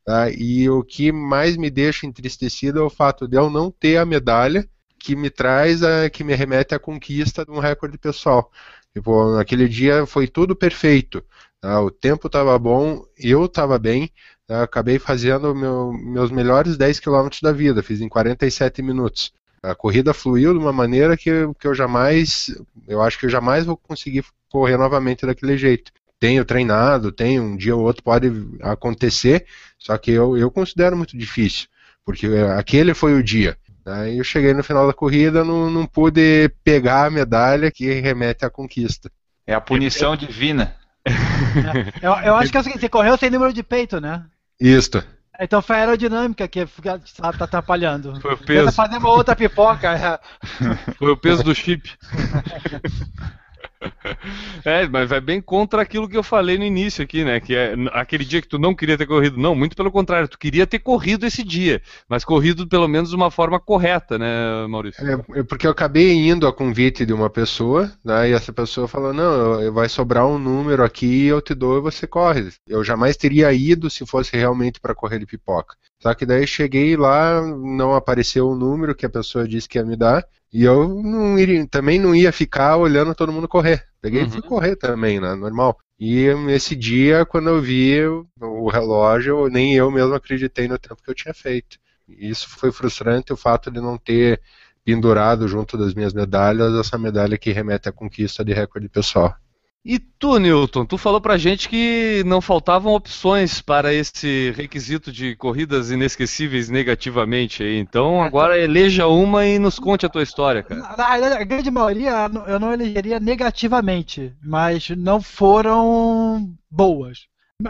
Tá? E o que mais me deixa entristecido é o fato de eu não ter a medalha que me traz a, que me remete à conquista de um recorde pessoal. Tipo, naquele dia foi tudo perfeito. tá? O tempo estava bom, eu estava bem, tá? acabei fazendo meu- meus melhores 10 quilômetros da vida, fiz em 47 minutos. A corrida fluiu de uma maneira que, que eu jamais, eu acho que eu jamais vou conseguir correr novamente daquele jeito. Tenho treinado, tenho, um dia ou outro pode acontecer, só que eu, eu considero muito difícil, porque aquele foi o dia. Aí eu cheguei no final da corrida, não, não pude pegar a medalha que remete à conquista. É a punição divina. <laughs> Eu, eu acho que é o seguinte, você correu sem número de peito, né? Isto. Então foi a aerodinâmica que fica- tá atrapalhando. Foi o Tenta peso, fazer uma outra pipoca. <laughs> foi o peso do chip. <laughs> <laughs> É, mas vai bem contra aquilo que eu falei no início aqui, né? Que é aquele dia que tu não queria ter corrido. Não, muito pelo contrário, tu queria ter corrido esse dia, mas corrido pelo menos de uma forma correta, né, Maurício? É, é porque eu acabei indo a convite de uma pessoa, né, e essa pessoa falou, não, vai sobrar um número aqui, eu te dou e você corre. Eu jamais teria ido se fosse realmente para correr de pipoca. Só que daí cheguei lá, não apareceu o número que a pessoa disse que ia me dar, e eu não iria, também não ia ficar olhando todo mundo correr. Peguei Uhum. e fui correr também, né, normal. E nesse dia, quando eu vi o- o relógio, nem eu mesmo acreditei no tempo que eu tinha feito. Isso foi frustrante, o fato de não ter pendurado junto das minhas medalhas essa medalha que remete à conquista de recorde pessoal. E tu, Newton, tu falou pra gente que não faltavam opções para esse requisito de corridas inesquecíveis negativamente aí. Então agora eleja uma e nos conte a tua história, cara. A grande maioria eu não elegeria negativamente, mas não foram boas.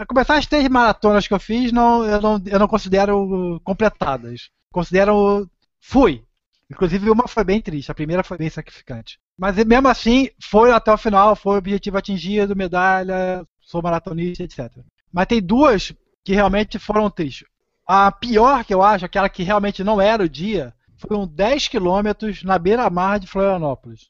Começar as três maratonas que eu fiz, não, eu, não, eu não considero completadas. Considero. Fui. Inclusive, uma foi bem triste, a primeira foi bem sacrificante. Mas mesmo assim, foi até o final, foi o objetivo atingido, medalha, sou maratonista, etc. Mas tem duas que realmente foram tristes. A pior que eu acho, aquela que realmente não era o dia, foram 10 quilômetros na beira-mar de Florianópolis.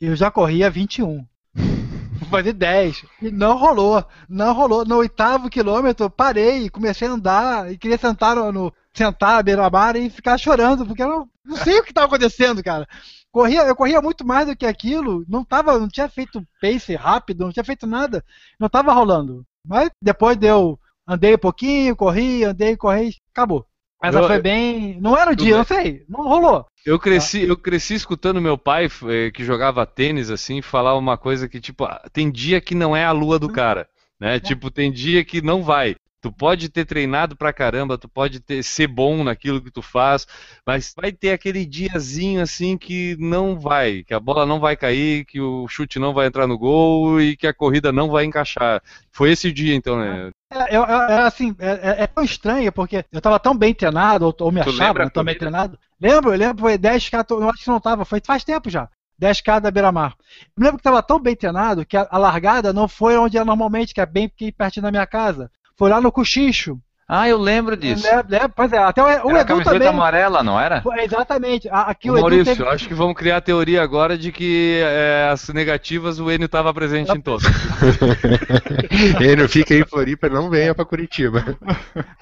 Eu já corria 21. Vou fazer 10. E não rolou. Não rolou. No oitavo quilômetro, parei, comecei a andar e queria sentar no, no- sentar à beira-mar e ficar chorando, porque eu não, não sei o que estava acontecendo, cara. Corria, eu corria muito mais do que aquilo, não tava, não tinha feito pace rápido, não tinha feito nada, não estava rolando. Mas depois deu, andei um pouquinho, corri, andei, corri, acabou. Mas Eu- foi bem. Não era o dia, eu- não sei. Não rolou. Eu cresci, eu cresci escutando meu pai, eh, que jogava tênis, assim, falar uma coisa que, tipo, ah, tem dia que não é a lua do cara, né? Tipo, tem dia que não vai. Tu pode ter treinado pra caramba, tu pode ter, ser bom naquilo que tu faz, mas vai ter aquele diazinho assim que não vai, que a bola não vai cair, que o chute não vai entrar no gol e que a corrida não vai encaixar. Foi esse dia, então, né? É, eu- eu- é assim, é, é- é tão estranho, porque eu tava tão bem treinado, ou, ou me Tu achava né, tão bem treinado. Lembro, eu lembro, foi 10K, eu acho que não tava, foi faz tempo já. 10K da Beira-Mar. Me lembro que tava tão bem treinado que a, a largada não foi onde é normalmente, que é bem aqui pertinho da minha casa. Foi lá no Cochicho. Ah, eu lembro disso. Lembro, lembro, pois é, até o, o Era a Edu camiseta também. amarela, não era? Exatamente. a- Aqui o Edu Maurício, teve- eu acho que vamos criar a teoria agora de que eh, as negativas o Enio estava presente em todas. <laughs> Ele não fica aí em Floripa, não venha pra Curitiba.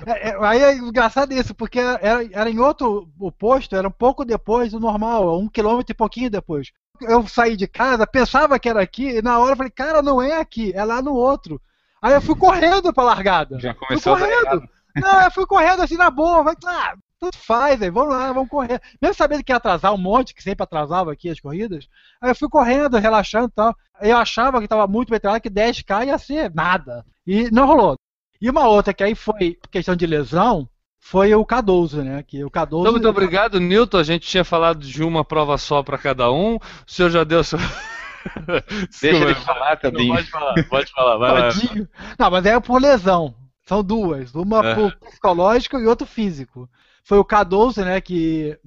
É, é, aí é engraçado isso, porque era, era em outro o posto, era um pouco depois do normal, um quilômetro e pouquinho depois. Eu saí de casa, pensava que era aqui, e na hora eu falei, cara, não é aqui, é lá no outro. Aí eu fui correndo pra largada. Já Fui começou a dar correndo. Não, eu fui correndo assim na boa, vai, ah, tanto faz, aí, vamos lá, vamos correr. Mesmo sabendo que ia atrasar um monte, que sempre atrasava aqui as corridas, aí eu fui correndo, relaxando e tal. Eu achava que estava muito bem treinado, que 10K ia ser nada. E não rolou. E uma outra que aí foi questão de lesão, foi o K12, né? Que o K12. Então, muito obrigado, Newton. A gente tinha falado de uma prova só para cada um. O senhor já deu seu. <laughs> <laughs> Deixa ele falar, não, Tadinho. Pode falar, pode falar. Vai lá. Não, mas é por lesão. São duas. Uma É. por psicológico e outro físico. Foi o K12, né? Que.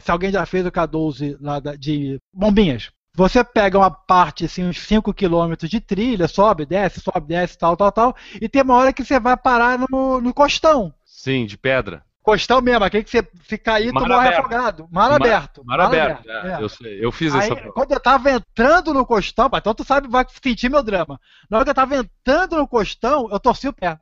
Se alguém já fez o K12 lá de bombinhas. Você pega uma parte, assim, uns 5 km de trilha, sobe, desce, sobe, desce, tal, tal, tal, e tem uma hora que você vai parar no, no costão. Sim, de pedra. Costão mesmo, aquele que você fica aí, tu Mar morre aberto. afogado. Mar Mar- aberto. Mar aberto. é. é, Eu sei, eu fiz Aí, essa prova. quando eu tava entrando no costão, pá, então tu sabe, vai sentir meu drama. Na hora que eu tava entrando no costão, eu torci o pé.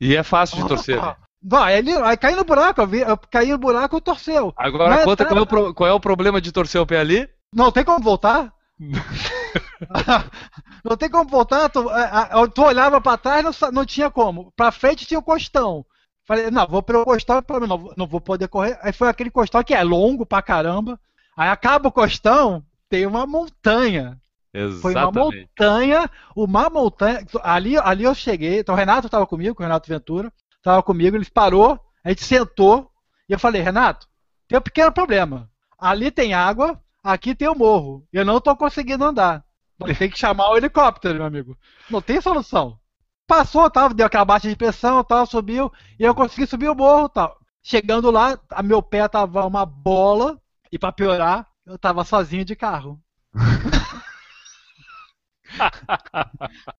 E é fácil de torcer. né? Não, aí, ele, aí caí no buraco, eu, vi, eu caí no buraco e torceu. Agora, Não, conta qual é, o qual é o problema de torcer o pé ali? Não tem como voltar? <laughs> <laughs> não tem como voltar, tu, a- tu olhava pra trás, não, não tinha como. Pra frente tinha o costão. Falei, não, vou pelo costão, pelo menos não, vou- poder correr. Aí foi aquele costão que é longo pra caramba. Aí acaba o costão, tem uma montanha. Foi uma Exatamente. montanha, uma montanha. Ali, ali eu cheguei, então o Renato estava comigo, o Renato Ventura, estava comigo, ele parou, a gente sentou, e eu falei, Renato, tem um pequeno problema. Ali tem água, aqui tem o morro. Eu não estou conseguindo andar. Vai ter que chamar o helicóptero, meu amigo. Não tem solução. Passou, tal, deu aquela baixa de pressão, tal, subiu, e eu consegui subir o morro, tal. Chegando lá, meu pé tava uma bola, e para piorar, eu tava sozinho de carro.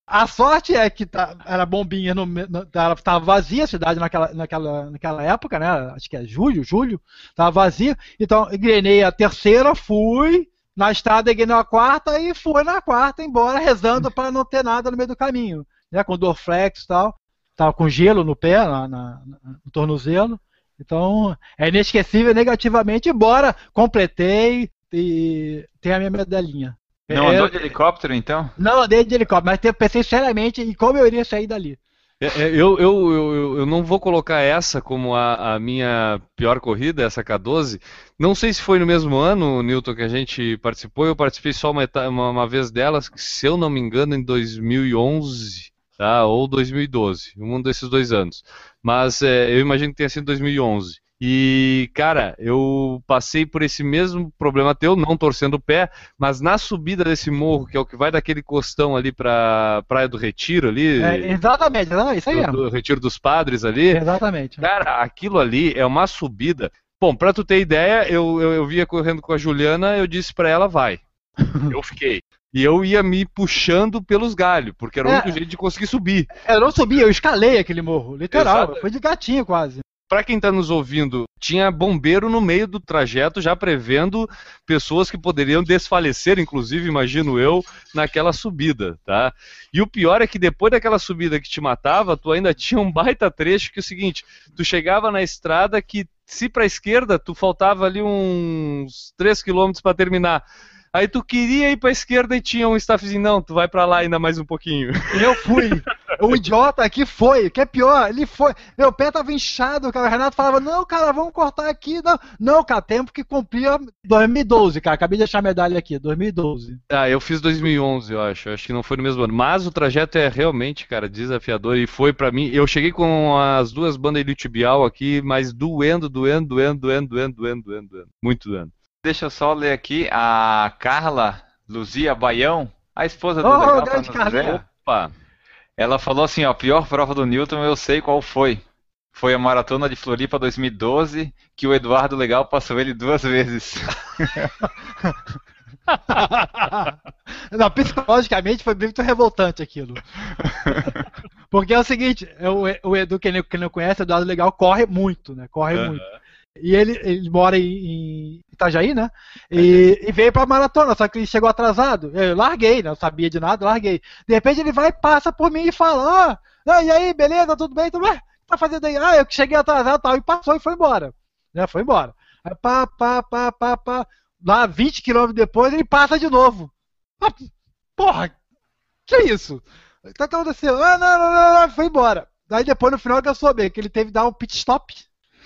A sorte é que tá- era bombinha, no, no, tava, tava vazia a cidade naquela, naquela, naquela época, né? Acho que é julho, julho, tava vazia. Então, engrenei a terceira, fui na estrada, engrenei a quarta e fui na quarta embora, rezando para não ter nada no meio do caminho, né? Com Dorflex e tal. Tava com gelo no pé, na, na- no tornozelo. Então, é inesquecível negativamente, embora completei e tenha a minha medalhinha. Não andou de helicóptero, então? não andei de helicóptero, mas pensei seriamente em como eu iria sair dali. É, é, Eu, eu, eu, eu- não vou colocar essa como a, a minha pior corrida, essa K12. Não sei se foi no mesmo ano, Newton, que a gente participou. Eu participei só uma, uma, uma vez delas, que, se eu não me engano, em 2011, tá? ou 2012, um desses dois anos. Mas é, eu imagino que tenha sido 2011. E, cara, eu passei por esse mesmo problema teu, não torcendo o pé, mas na subida desse morro, que é o que vai daquele costão ali pra Praia do Retiro ali. É, exatamente, não, isso aí do, mesmo. do Retiro dos Padres ali. Exatamente. Cara, aquilo ali é uma subida. Bom, pra tu ter ideia, eu, eu, eu via correndo com a Juliana, eu disse pra ela, vai. <laughs> Eu fiquei. E eu ia me puxando pelos galhos, porque era o É. único jeito de conseguir subir. Eu não subi, eu escalei aquele morro, literal. Exato. Foi de gatinho quase. Pra quem tá nos ouvindo, tinha bombeiro no meio do trajeto, já prevendo pessoas que poderiam desfalecer, inclusive, imagino eu, naquela subida, tá? E o pior é que depois daquela subida que te matava, tu ainda tinha um baita trecho que é o seguinte, tu chegava na estrada que se pra esquerda tu faltava ali uns 3 km para terminar. Aí tu queria ir pra esquerda e tinha um staffzinho, não, tu vai pra lá ainda mais um pouquinho. Eu fui. <laughs> O idiota aqui foi. O que é pior, ele foi. Meu pé tava inchado, cara. O Renato falava, não, cara, vamos cortar aqui. Não, não cara, tempo que cumpria 2012, cara. Acabei de achar a medalha aqui, 2012. Ah, eu fiz 2011, eu acho. Acho que não foi no mesmo ano. Mas o trajeto é realmente, cara, desafiador. E foi pra mim. Eu cheguei com as duas bandas iliotibial aqui, mas doendo, doendo, doendo, doendo, doendo, doendo, doendo, doendo. Muito doendo. Deixa eu só ler aqui a Carla Luzia Baião, a esposa do Oh, Legal grande Carlinha. Opa! Ela falou assim, ó, a pior prova do Newton eu sei qual foi. Foi a maratona de Floripa 2012, que o Eduardo Legal passou ele duas vezes. <laughs> não, psicologicamente foi muito revoltante aquilo. <laughs> Porque é o seguinte, o, Edu, quem não, conhece, o Eduardo Legal corre muito, né? Corre Aham. muito. E ele, ele mora em, Itajaí, né? E, e veio pra maratona, só que ele chegou atrasado. Eu larguei, não sabia de nada, larguei. De repente ele vai, passa por mim e fala: Ah, ah, e aí, beleza, tudo bem? Tudo bem? O que tá fazendo aí? Ah, eu que cheguei atrasado e tal, e passou e foi embora. Né? Foi embora. Aí pá, pá, pá, pá, pá. Lá 20 km depois ele passa de novo. Ah, porra, que isso? O que tá acontecendo? Ah, não, não, não, não, foi embora. Daí depois no final que eu soube que ele teve que dar um pit stop.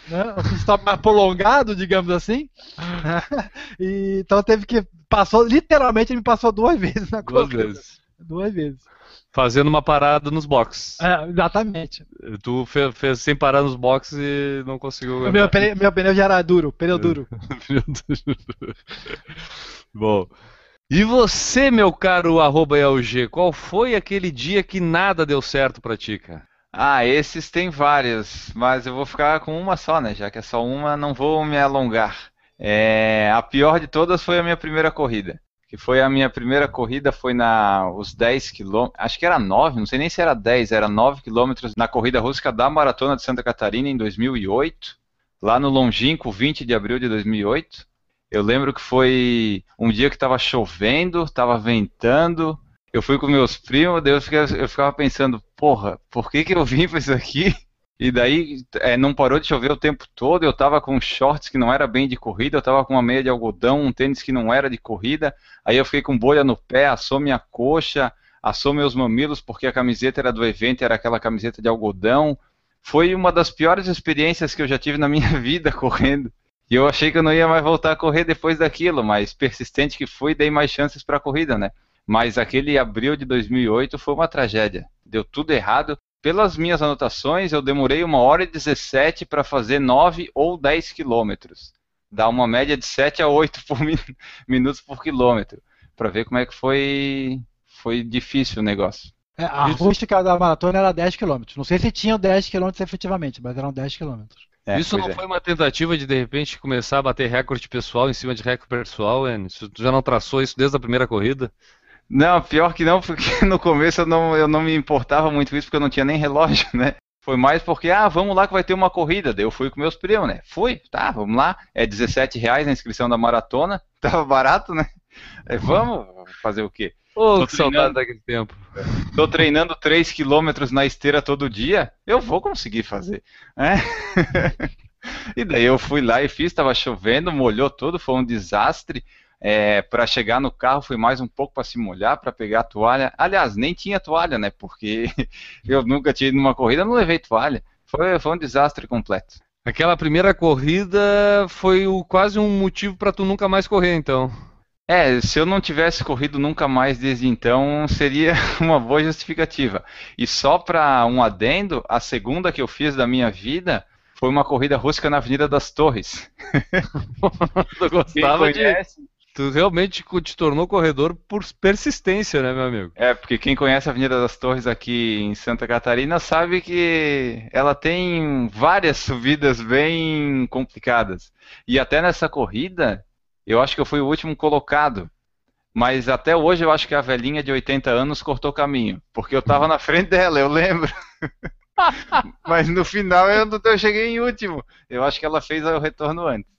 Né? Um stop mais prolongado, digamos assim. <laughs> e, então teve que. Passou, literalmente ele me passou duas <laughs> vezes na Duas corrida. vezes. Duas vezes. Fazendo uma parada nos boxes. É, exatamente. Tu fe- fez, sem parar nos boxes e não conseguiu. O meu, pneu, meu pneu já era duro, <laughs> pneu duro. Bom. E você, meu caro arroba ELG, qual foi aquele dia que nada deu certo pra ti, cara? Ah, esses tem vários, mas eu vou ficar com uma só, né? Já que é só uma, não vou me alongar. É, a pior de todas foi a minha primeira corrida. Que foi a minha primeira corrida, foi na os 10 quilômetros, acho que era 9, não sei nem se era 10, era 9 quilômetros na corrida rústica da Maratona de Santa Catarina em 2008, lá no Longínquo, 20 de abril de 2008. Eu lembro que foi um dia que estava chovendo, estava ventando, eu fui com meus primos, daí eu ficava, eu ficava pensando, porra, por que, que eu vim pra isso aqui? E daí é, não parou de chover o tempo todo, eu tava com shorts que não era bem de corrida, eu tava com uma meia de algodão, um tênis que não era de corrida, aí eu fiquei com bolha no pé, assou minha coxa, assou meus mamilos, porque a camiseta era do evento, era aquela camiseta de algodão. Foi uma das piores experiências que eu já tive na minha <laughs> vida correndo. E eu achei que eu não ia mais voltar a correr depois daquilo, mas persistente que fui, dei mais chances para a corrida, né? Mas aquele abril de 2008 foi uma tragédia. Deu tudo errado. Pelas minhas anotações, eu demorei uma hora e 17 para fazer 9 ou 10 quilômetros. Dá uma média de 7 a 8 por min- <laughs> minutos por quilômetro. Para ver como é que foi, foi difícil o negócio. É, a rústica da maratona era 10 km. Não sei se tinham 10 km efetivamente, mas eram 10 km. É, Isso não é. foi uma tentativa de de repente começar a bater recorde pessoal em cima de recorde pessoal, Enio? Tu já não traçou isso desde a primeira corrida? Não, pior que não, porque <laughs> no começo eu não, eu não me importava muito com isso, porque eu não tinha nem relógio, né? Foi mais porque, ah, vamos lá que vai ter uma corrida. Daí eu fui com meus primos, né? Fui, tá, vamos lá. É 17 reais a inscrição da maratona. <laughs> Tava barato, né? É, vamos fazer o quê? Ô, Tô que saudade treinando. daquele tempo. Tô treinando 3 quilômetros na esteira todo dia, eu vou conseguir fazer. né? <laughs> e daí eu fui lá e fiz, tava chovendo, molhou tudo, foi um desastre. É, para chegar no carro fui mais um pouco para se molhar, para pegar a toalha. Aliás, nem tinha toalha, né? Porque <laughs> eu nunca ido numa corrida, não levei toalha. Foi, foi um desastre completo. Aquela primeira corrida foi o, quase um motivo pra tu nunca mais correr, então. É, se eu não tivesse corrido nunca mais desde então, seria <laughs> uma boa justificativa. E só para um adendo, a segunda que eu fiz da minha vida foi uma corrida rústica na Avenida das Torres. <laughs> Tu Quem gostava de. Tu realmente te tornou corredor por persistência, né, meu amigo? É, porque quem conhece a Avenida das Torres aqui em Santa Catarina sabe que ela tem várias subidas bem complicadas. E até nessa corrida, eu acho que eu fui o último colocado. Mas até hoje eu acho que a velhinha de 80 anos cortou caminho. Porque eu tava na frente dela, eu lembro. <laughs> Mas no final eu, eu cheguei em último. Eu acho que ela fez o retorno antes.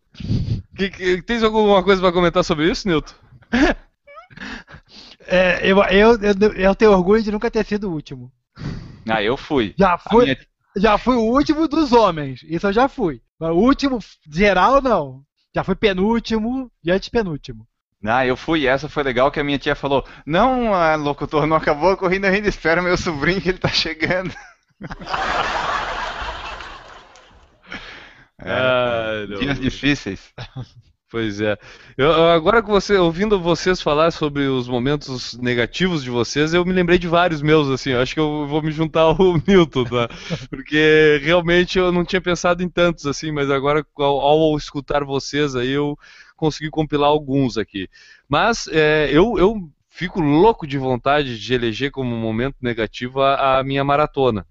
Que, que- tens alguma coisa pra comentar sobre isso, Nilton? É, eu, eu, eu, eu tenho orgulho de nunca ter sido o último. Ah, eu fui. Já fui, minha- já fui o último dos homens. Isso eu já fui. Mas O último geral, não. Já fui penúltimo e antepenúltimo. Ah, eu fui, essa foi legal que a minha tia falou: Não, ah, locutor, não acabou a corrida ainda, espera meu sobrinho que ele tá chegando. <laughs> Ah. Dias difíceis. <laughs> Pois é. Eu- agora que você, ouvindo vocês falar sobre os momentos negativos de vocês, eu me lembrei de vários meus, assim. Eu acho que eu vou me juntar ao <laughs> Milton, tá? Porque realmente eu não tinha pensado em tantos, assim, mas agora ao, ao escutar vocês aí eu consegui compilar alguns aqui. Mas é, eu, eu fico louco de vontade de eleger como momento negativo a, a minha maratona.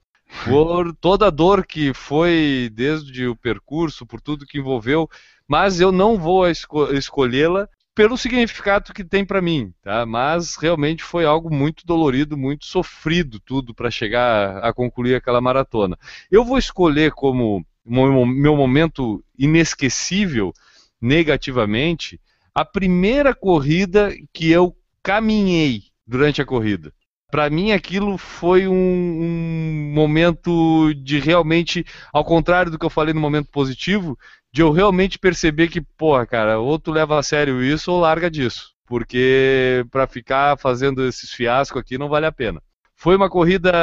Por toda a dor que foi desde o percurso, por tudo que envolveu, mas eu não vou esco- escolhê-la pelo significado que tem para mim, tá? Mas realmente foi algo muito dolorido, muito sofrido tudo para chegar a concluir aquela maratona. Eu vou escolher como mo- meu momento inesquecível, negativamente, a primeira corrida que eu caminhei durante a corrida. Para mim aquilo foi um, um momento de realmente, ao contrário do que eu falei no momento positivo, de eu realmente perceber que, porra, cara, ou tu leva a sério isso ou larga disso. Porque para ficar fazendo esses fiascos aqui não vale a pena. Foi uma corrida,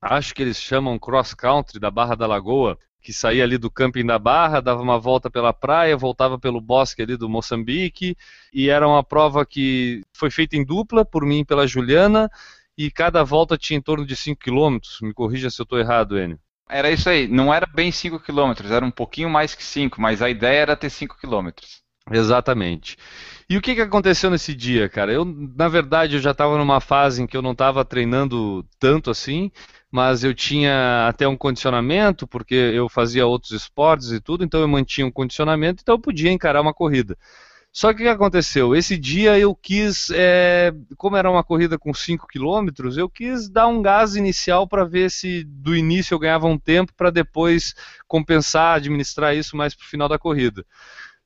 acho que eles chamam cross country da Barra da Lagoa, que saía ali do camping da Barra, dava uma volta pela praia, voltava pelo bosque ali do Moçambique, e era uma prova que foi feita em dupla, por mim e pela Juliana, e cada volta tinha em torno de 5 km. Me corrija se eu estou errado, Enio. Era isso aí, não era bem 5 km, era um pouquinho mais que 5, mas a ideia era ter 5 km. Exatamente. E o que, que aconteceu nesse dia, cara? Eu, na verdade, eu já estava numa fase em que eu não estava treinando tanto assim, mas eu tinha até um condicionamento, porque eu fazia outros esportes e tudo, então eu mantinha um condicionamento, então eu podia encarar uma corrida. Só que o que aconteceu? Esse dia eu quis, é, como era uma corrida com 5 km, eu quis dar um gás inicial para ver se do início eu ganhava um tempo para depois compensar, administrar isso mais para o final da corrida.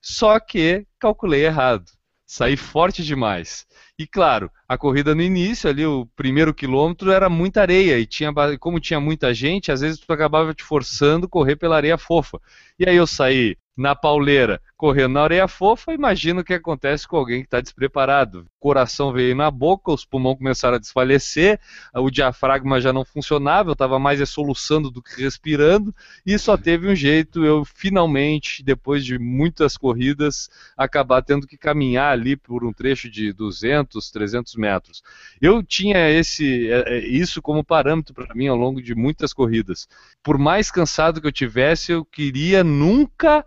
Só que calculei errado. Saí forte demais. E claro, a corrida no início, ali, o primeiro quilômetro era muita areia. E tinha, como tinha muita gente, às vezes tu acabava te forçando correr pela areia fofa. E aí eu saí na pauleira, correndo na areia fofa, imagina o que acontece com alguém que está despreparado. O coração veio na boca, os pulmões começaram a desfalecer, o diafragma já não funcionava, eu estava mais soluçando do que respirando, e só teve um jeito, eu finalmente, depois de muitas corridas, acabar tendo que caminhar ali por um trecho de 200, 300 metros. Eu tinha esse, é, é, isso como parâmetro para mim ao longo de muitas corridas. Por mais cansado que eu tivesse, eu queria nunca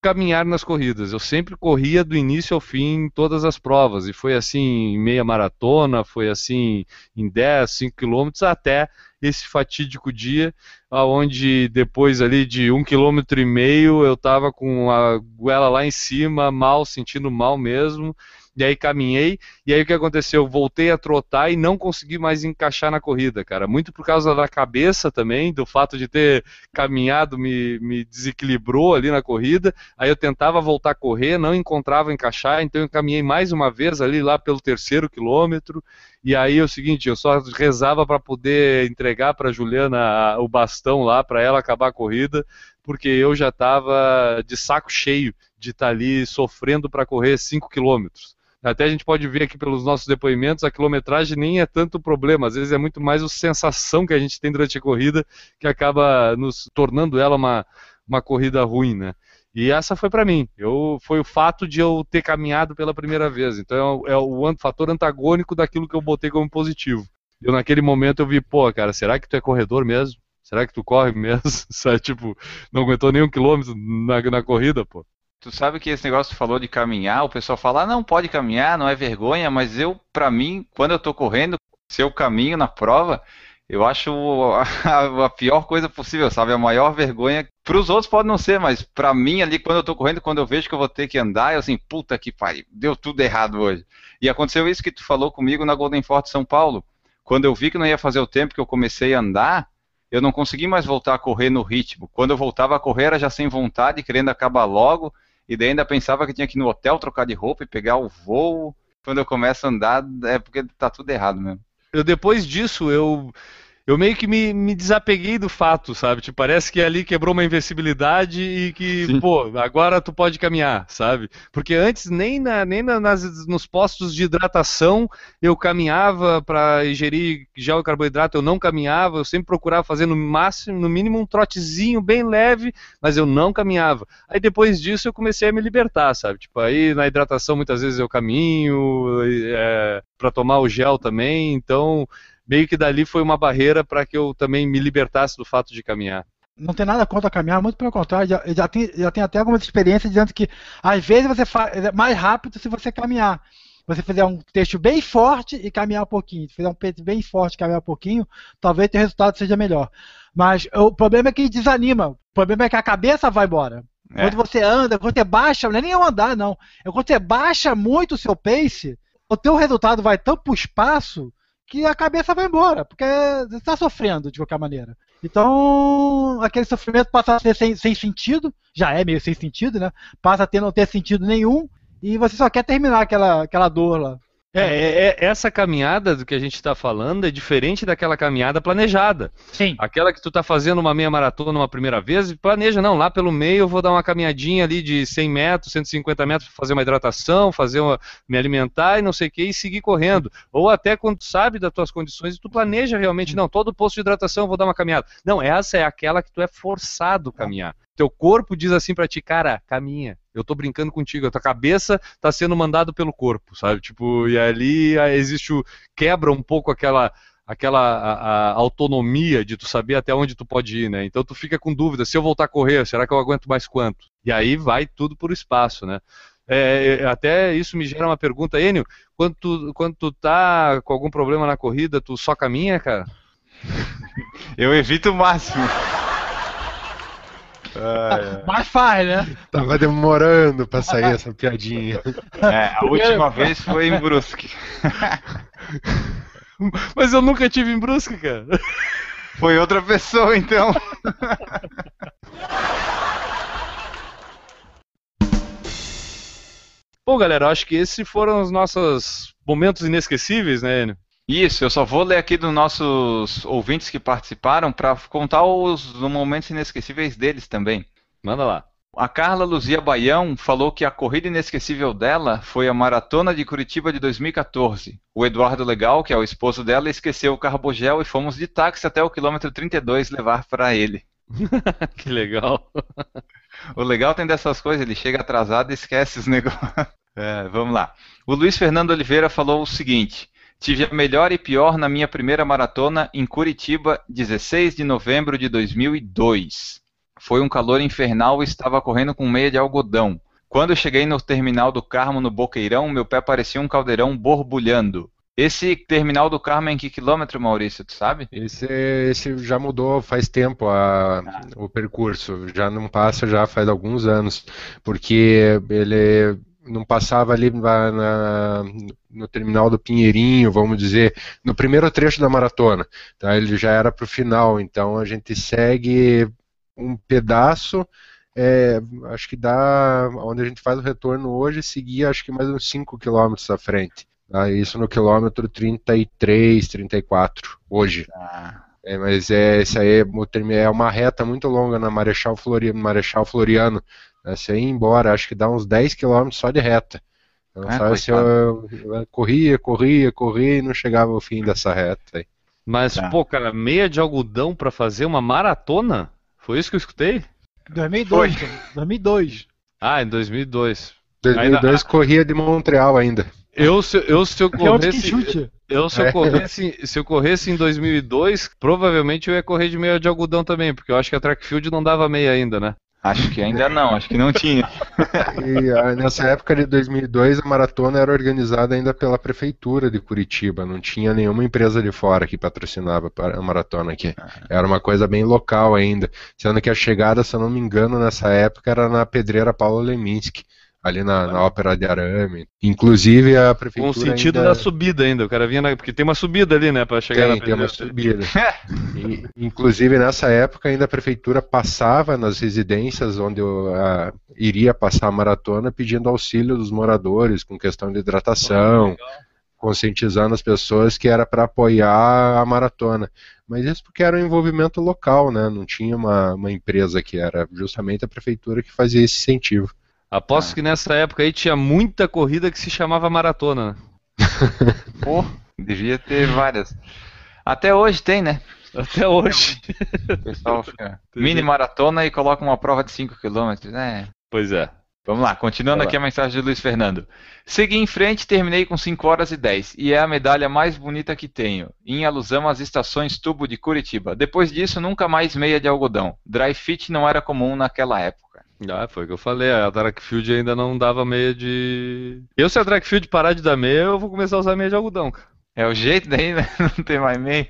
caminhar nas corridas. Eu sempre corria do início ao fim em todas as provas. E foi assim em meia maratona, foi assim em 10, 5 quilômetros, até esse fatídico dia, onde depois ali de um quilômetro e meio eu estava com a goela lá em cima, mal, sentindo mal mesmo. E aí caminhei, e aí o que aconteceu? Eu voltei a trotar e não consegui mais encaixar na corrida, cara. Muito por causa da cabeça também, do fato de ter caminhado me, me desequilibrou ali na corrida. Aí eu tentava voltar a correr, não encontrava encaixar, então eu caminhei mais uma vez ali lá pelo terceiro quilômetro. E aí é o seguinte, eu só rezava para poder entregar para Juliana o bastão lá para ela acabar a corrida, porque eu já estava de saco cheio de estar ali sofrendo para correr 5 quilômetros. Até a gente pode ver aqui pelos nossos depoimentos, a quilometragem nem é tanto problema, às vezes é muito mais a sensação que a gente tem durante a corrida que acaba nos tornando ela uma, uma corrida ruim, né? E essa foi para mim. Eu, foi o fato de eu ter caminhado pela primeira vez. Então é o, é o fator antagônico daquilo que eu botei como positivo. Eu naquele momento eu vi, pô, cara, será que tu é corredor mesmo? Será que tu corre mesmo? <laughs> Sabe, tipo, não aguentou nem um quilômetro na, na corrida, pô. Tu sabe que esse negócio que tu falou de caminhar, o pessoal fala, ah, não pode caminhar, não é vergonha, mas eu, pra mim, quando eu tô correndo, se eu caminho na prova, eu acho a, <laughs> a pior coisa possível, sabe? A maior vergonha. Pros outros pode não ser, mas pra mim ali, quando eu tô correndo, quando eu vejo que eu vou ter que andar, eu assim, puta que pariu, deu tudo errado hoje. E aconteceu isso que tu falou comigo na Golden Forte São Paulo. Quando eu vi que não ia fazer o tempo que eu comecei a andar, eu não consegui mais voltar a correr no ritmo. Quando eu voltava a correr, era já sem vontade, querendo acabar logo. E daí ainda pensava que tinha que ir no hotel trocar de roupa e pegar o voo. Quando eu começo a andar, é porque tá tudo errado mesmo. Eu, depois disso, eu, eu meio que me, me desapeguei do fato, sabe? Tipo, parece que ali quebrou uma invencibilidade e que, Sim. pô, agora tu pode caminhar, sabe? Porque antes nem, na, nem na- nas, nos postos de hidratação eu caminhava para ingerir gel e carboidrato, eu não caminhava, eu sempre procurava fazer no máximo, no mínimo um trotezinho bem leve, mas eu não caminhava. Aí depois disso eu comecei a me libertar, sabe? Tipo, aí na hidratação muitas vezes eu caminho, é, para tomar o gel também, então meio que dali foi uma barreira para que eu também me libertasse do fato de caminhar. Não tem nada contra caminhar, muito pelo contrário, já, já, tem, já tem até algumas experiências dizendo que às vezes você faz é mais rápido se você caminhar. Você fizer um texto bem forte e caminhar um pouquinho. Se fizer um peito bem forte e caminhar um pouquinho, talvez o resultado seja melhor. Mas o problema é que desanima. O problema é que a cabeça vai embora. É. Quando você anda, quando você baixa, não é nem eu andar, não. É quando você baixa muito o seu pace, o teu resultado vai tão pro espaço que a cabeça vai embora, porque você está sofrendo de qualquer maneira. Então, aquele sofrimento passa a ser sem, sem sentido, já é meio sem sentido, né? Passa a ter, não ter sentido nenhum, e você só quer terminar aquela, aquela dor lá. É, é- é- essa caminhada do que a gente está falando é diferente daquela caminhada planejada. Sim. Aquela que tu tá fazendo uma meia maratona uma primeira vez, planeja, não, lá pelo meio eu vou dar uma caminhadinha ali de 100 metros, 150 metros, fazer uma hidratação, fazer uma, me alimentar e não sei o que, e seguir correndo. Ou até quando tu sabe das tuas condições, tu planeja realmente, não, todo posto de hidratação eu vou dar uma caminhada. Não, essa é aquela que tu é forçado a caminhar. Teu corpo diz assim pra ti, cara, caminha. Eu tô brincando contigo, a tua cabeça tá sendo mandado pelo corpo, sabe? Tipo, e ali ah, existe o quebra um pouco aquela aquela a- a autonomia de tu saber até onde tu pode ir, né? Então tu fica com dúvida, se eu voltar a correr, será que eu aguento mais quanto? E aí vai tudo por espaço, né? É, é, até isso me gera uma pergunta, Enio, quando tu, quando tu tá com algum problema na corrida, tu só caminha, cara? Eu evito o máximo. Ah, <laughs> Mas faz, né? Tava demorando pra sair essa piadinha. é. É, a última vez foi em Brusque. <laughs> Mas eu nunca tive em Brusque, cara. Foi outra pessoa, então. Bom, galera, eu acho que esses foram os nossos momentos inesquecíveis, né, Enio? Isso, eu só vou ler aqui dos nossos ouvintes que participaram para contar os momentos inesquecíveis deles também. Manda lá. A Carla Luzia Baião falou que a corrida inesquecível dela foi a Maratona de Curitiba de 2014. O Eduardo Legal, que é o esposo dela, esqueceu o carbogel e fomos de táxi até o quilômetro 32 levar para ele. <laughs> que legal. O legal tem dessas coisas, ele chega atrasado e esquece os <laughs> negócios. É, vamos lá. O Luiz Fernando Oliveira falou o seguinte: Tive a melhor e pior na minha primeira maratona em Curitiba, 16 de novembro de 2002. Foi um calor infernal e estava correndo com meia de algodão. Quando cheguei no terminal do Carmo, no Boqueirão, meu pé parecia um caldeirão borbulhando. Esse terminal do Carmo é em que quilômetro, Maurício, tu sabe? Esse, esse já mudou faz tempo a- o percurso, já não passa já faz alguns anos, porque ele não passava ali na- na- no terminal do Pinheirinho, vamos dizer, no primeiro trecho da maratona, tá? Ele já era para o final, então a gente segue um pedaço, é, acho que dá, onde a gente faz o retorno hoje, seguia acho que mais uns 5 quilômetros à frente. tá? Isso no quilômetro 33, 34, hoje. É, mas é, isso aí é, é uma reta muito longa na Marechal Floriano, Marechal Floriano. Né? Se aí ir embora, acho que dá uns 10 km só de reta. Então, Ah, sabe, se eu, eu corria, corria, corria e não chegava ao fim dessa reta. aí. Mas, Tá. pô, cara, meia de algodão pra fazer uma maratona? Foi isso que eu escutei? 2002, cara. 2002. Ah, em 2002. 2002 corria de Montreal ainda. Eu, se, eu, se eu é corresse, eu, se eu É. corresse, se eu corresse em 2002, provavelmente eu ia correr de meia de algodão também, porque eu acho que a track field não dava meia ainda, né? Acho que ainda não, acho que não tinha. <laughs> E ah, nessa época de 2002 a maratona era organizada ainda pela prefeitura de Curitiba, não tinha nenhuma empresa de fora que patrocinava a maratona aqui. Era uma coisa bem local ainda, sendo que a chegada, se eu não me engano, nessa época era na pedreira Paulo Leminski, ali na, na Ópera de Arame. Inclusive a Com prefeitura o sentido ainda... da subida ainda. O cara vinha na... Porque tem uma subida ali, né? Pra chegar Tem, na tem uma subida. <laughs> E, inclusive, nessa época, ainda a prefeitura passava nas residências onde eu, ah, iria passar a maratona pedindo auxílio dos moradores com questão de hidratação. conscientizando as pessoas que era para apoiar a maratona. Mas isso porque era um envolvimento local, né? Não tinha uma, uma empresa que era justamente a prefeitura que fazia esse incentivo. Aposto Ah. que nessa época aí tinha muita corrida que se chamava maratona. né? <laughs> Pô, devia ter várias. Até hoje tem, né? Até hoje. O pessoal <laughs> fica mini maratona e coloca uma prova de 5 km, né? Pois é. Vamos lá, continuando Vai lá. aqui a mensagem de Luiz Fernando. Segui em frente, terminei com 5 horas e 10, e é a medalha mais bonita que tenho, em alusão às estações tubo de Curitiba. Depois disso, nunca mais meia de algodão. Dry fit não era comum naquela época. Ah, foi o que eu falei. A Trackfield ainda não dava meia de. Eu, se a Trackfield parar de dar meia, eu vou começar a usar meia de algodão, cara. É o jeito daí, né? <laughs> Não tem mais meia.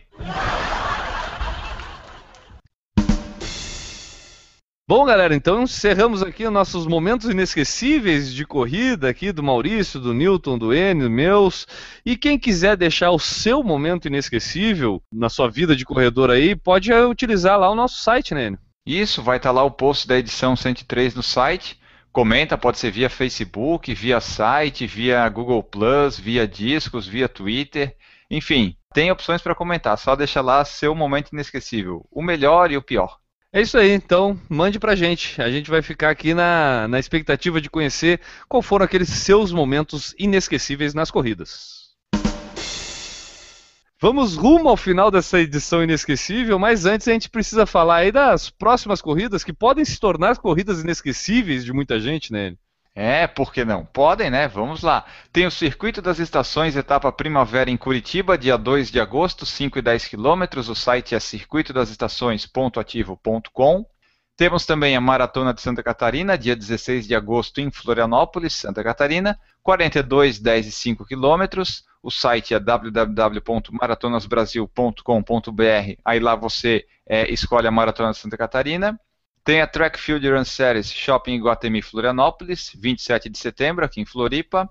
Bom, galera, então encerramos aqui os nossos momentos inesquecíveis de corrida aqui do Maurício, do Newton, do Enio, meus. E quem quiser deixar o seu momento inesquecível na sua vida de corredor aí, pode utilizar lá o nosso site, né, Enio? Isso, vai estar lá o post da edição 103 no site. Comenta, pode ser via Facebook, via site, via Google Plus, via discos, via Twitter. Enfim, tem opções para comentar. Só deixa lá seu momento inesquecível. O melhor e o pior. É isso aí, então mande pra gente. A gente vai ficar aqui na, na expectativa de conhecer qual foram aqueles seus momentos inesquecíveis nas corridas. Vamos rumo ao final dessa edição inesquecível, mas antes a gente precisa falar aí das próximas corridas que podem se tornar corridas inesquecíveis de muita gente, né? É, por que não? Podem, né? Vamos lá. Tem o Circuito das Estações, etapa primavera em Curitiba, dia 2 de agosto, 5 e 10 quilômetros. O site é circuitodasestações.ativo.com. Temos também a Maratona de Santa Catarina, dia 16 de agosto, em Florianópolis, Santa Catarina, 42, 10 e 5 quilômetros. O site é www.maratonasbrasil.com.br. Aí lá você é, escolhe a Maratona de Santa Catarina. Tem a Track Field Run Series Shopping Iguatemi Florianópolis, 27 de setembro, aqui em Floripa,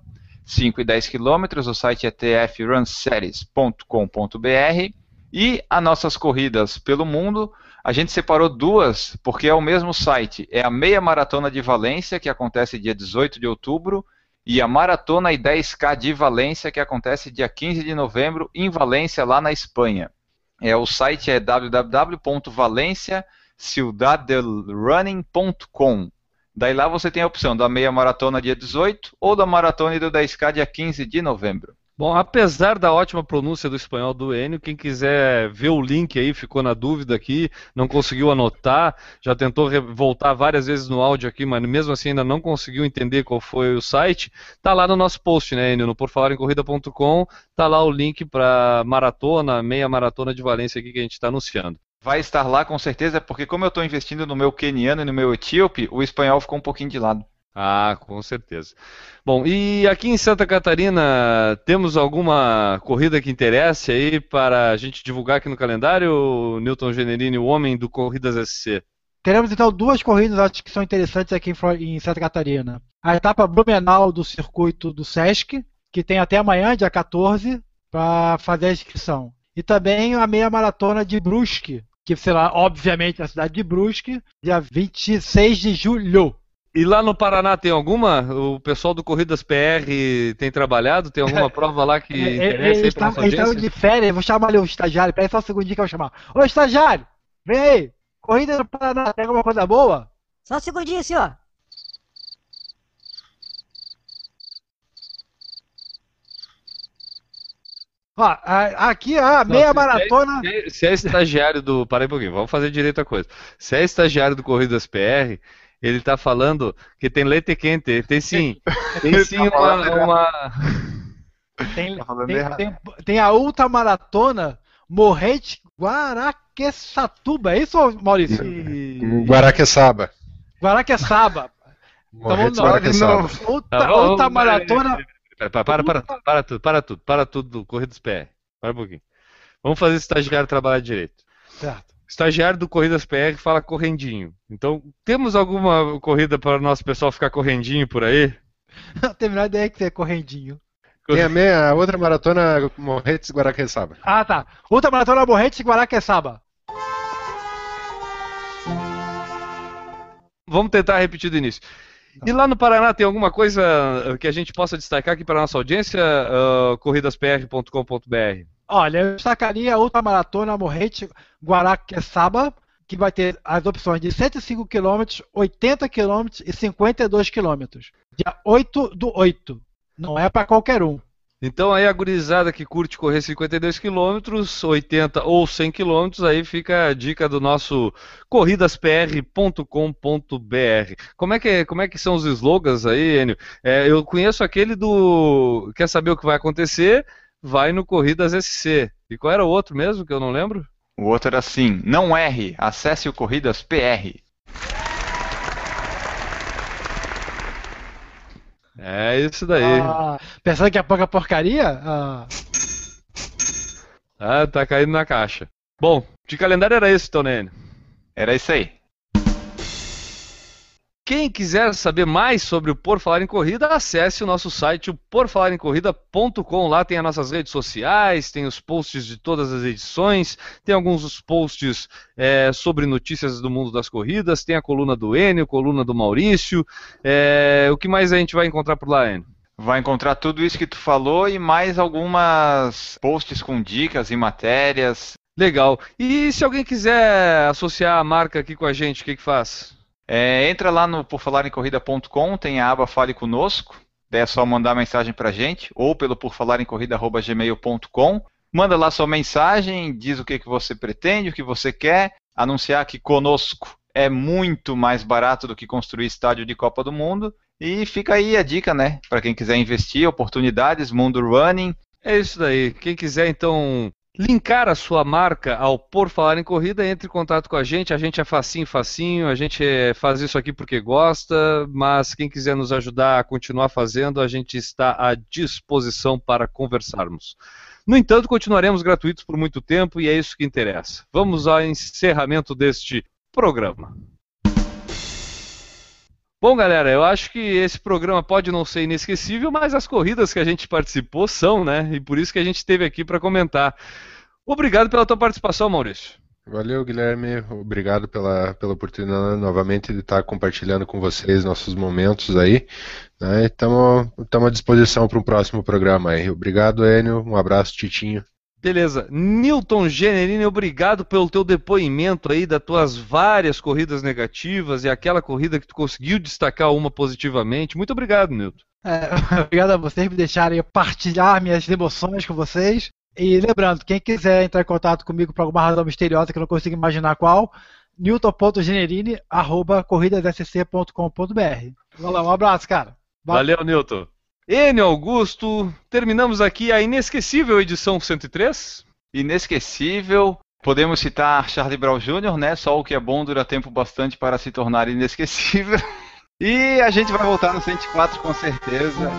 5 e 10 quilômetros. O site é tfrunseries.com.br. E as nossas corridas pelo mundo, a gente separou duas, porque é o mesmo site. É a Meia Maratona de Valência, que acontece dia 18 de outubro, e a Maratona e 10K de Valência, que acontece dia 15 de novembro, em Valência, lá na Espanha. É, o site é www.valenciaciudadelrunning.com. Daí lá você tem a opção da meia maratona dia 18 ou da maratona e do 10K dia 15 de novembro. Bom, apesar da ótima pronúncia do espanhol do Enio, quem quiser ver o link aí, ficou na dúvida aqui, não conseguiu anotar, já tentou voltar várias vezes no áudio aqui, mas mesmo assim ainda não conseguiu entender qual foi o site, tá lá no nosso post, né, Enio, no porfalarencorrida.com, tá lá o link para maratona, meia maratona de Valência aqui que a gente está anunciando. Vai estar lá com certeza, porque como eu estou investindo no meu queniano e no meu etíope, o espanhol ficou um pouquinho de lado. Ah, com certeza. Bom, e aqui em Santa Catarina, temos alguma corrida que interesse aí para a gente divulgar aqui no calendário, Newton Generini, o homem do Corridas SC? Teremos então duas corridas acho que são interessantes aqui em Santa Catarina. A etapa Blumenau do circuito do Sesc, que tem até amanhã, dia 14, para fazer a inscrição. E também a meia maratona de Brusque, que será obviamente na cidade de Brusque, dia 26 de julho. E lá no Paraná tem alguma? O pessoal do Corridas PR tem trabalhado? Tem alguma <laughs> prova lá que É, interessa Eles aí para nossa eles estavam audiência? de férias, vou chamar ali o estagiário, peraí só um segundinho que eu vou chamar. Ô estagiário, vem aí, corrida no Paraná, tem alguma coisa boa? Só um segundinho, senhor. Ó, aqui a Não, meia se- maratona. Se é, se é estagiário do. Para aí um pouquinho, vamos fazer direito a coisa. Se é estagiário do Corridas PR, ele tá falando que tem leite quente. Tem sim. <laughs> Tem sim uma. uma... Tem, Tá tem, tem- tem a ultramaratona Morrete Guaraqueçatuba, é isso, Maurício? Guaraqueçaba. Guaraqueçaba. <laughs> Morretes não, Guaraqueçaba. Ultra, Tá, vamos- ultramaratona. Para, para, para, para, para tudo, para tudo, para tudo, Corridas PR. Para um pouquinho. Vamos fazer esse estagiário trabalhar direito. Certo. Estagiário do Corridas PR fala correndinho. Então, temos alguma corrida para o nosso pessoal ficar correndinho por aí? <laughs> Não tem a menor ideia que você é correndinho. Tem a, meia, a outra maratona Morretes Guaraqueçaba. Ah, tá. Ultramaratona Morrete Guaraqueçaba. Vamos tentar repetir do início. E lá no Paraná tem alguma coisa que a gente possa destacar aqui para a nossa audiência? Uh, corridaspr.com.br. Olha, eu destacaria a ultramaratona Morrente Guaraqueçaba, que vai ter as opções de 105 km, 80 km e 52 km. Dia 8 do 8. Não é para qualquer um. Então aí a gurizada que curte correr 52 km, 80 ou 100 km, aí fica a dica do nosso corridaspr.com.br. Como é que como é que são os slogans aí, Enio? É, eu conheço aquele do quer saber o que vai acontecer? Vai no Corridas SC. E qual era o outro mesmo que eu não lembro? O outro era assim: não erre, acesse o Corridas PR. É isso daí. Ah, pensando que é pouca porcaria? Ah. ah, tá caindo na caixa. Bom, de calendário era esse, Tonene. Era isso aí. Quem quiser saber mais sobre o Por Falar em Corrida, acesse o nosso site, o porfalarencorrida.com. Lá tem as nossas redes sociais, tem os posts de todas as edições, tem alguns posts é, sobre notícias do mundo das corridas, tem a coluna do Enio, coluna do Maurício. É, o que mais a gente vai encontrar por lá, Enio? Vai encontrar tudo isso que tu falou e mais algumas posts com dicas e matérias. Legal. E se alguém quiser associar a marca aqui com a gente, o que, que faz? É, entra lá no porfalarencorrida.com, tem a aba Fale Conosco, é só mandar mensagem pra gente, ou pelo porfalarencorrida.gmail.com. Manda lá sua mensagem, diz o que, que você pretende, o que você quer, anunciar que conosco é muito mais barato do que construir estádio de Copa do Mundo. E fica aí a dica, né? Para quem quiser investir, oportunidades, mundo running. É isso daí. Quem quiser então linkar a sua marca ao Por Falar em Corrida, entre em contato com a gente. A gente é facinho, facinho, a gente faz isso aqui porque gosta, mas quem quiser nos ajudar a continuar fazendo, a gente está à disposição para conversarmos. No entanto, continuaremos gratuitos por muito tempo e é isso que interessa. Vamos ao encerramento deste programa. Bom, galera, eu acho que esse programa pode não ser inesquecível, mas as corridas que a gente participou são, né? E por isso que a gente esteve aqui para comentar. Obrigado pela tua participação, Maurício. Valeu, Guilherme. Obrigado pela, pela oportunidade novamente de estar compartilhando com vocês nossos momentos aí. Estamos né? à disposição para um próximo programa aí. Obrigado, Enio. Um abraço, Titinho. Beleza. Newton Generini, obrigado pelo teu depoimento aí das tuas várias corridas negativas e aquela corrida que tu conseguiu destacar uma positivamente. Muito obrigado, Newton. É, <laughs> obrigado a vocês por deixarem partilhar minhas emoções com vocês. E lembrando, quem quiser entrar em contato comigo por alguma razão misteriosa que eu não consigo imaginar qual, newton.generini.corridassc.com.br. Valeu, um abraço, cara. Valeu, Valeu Newton. Enio Augusto, terminamos aqui a inesquecível edição 103. Inesquecível. Podemos citar Charlie Brown Jr., né? Só o que é bom dura tempo bastante para se tornar inesquecível. <laughs> E a gente vai voltar no 104 com certeza.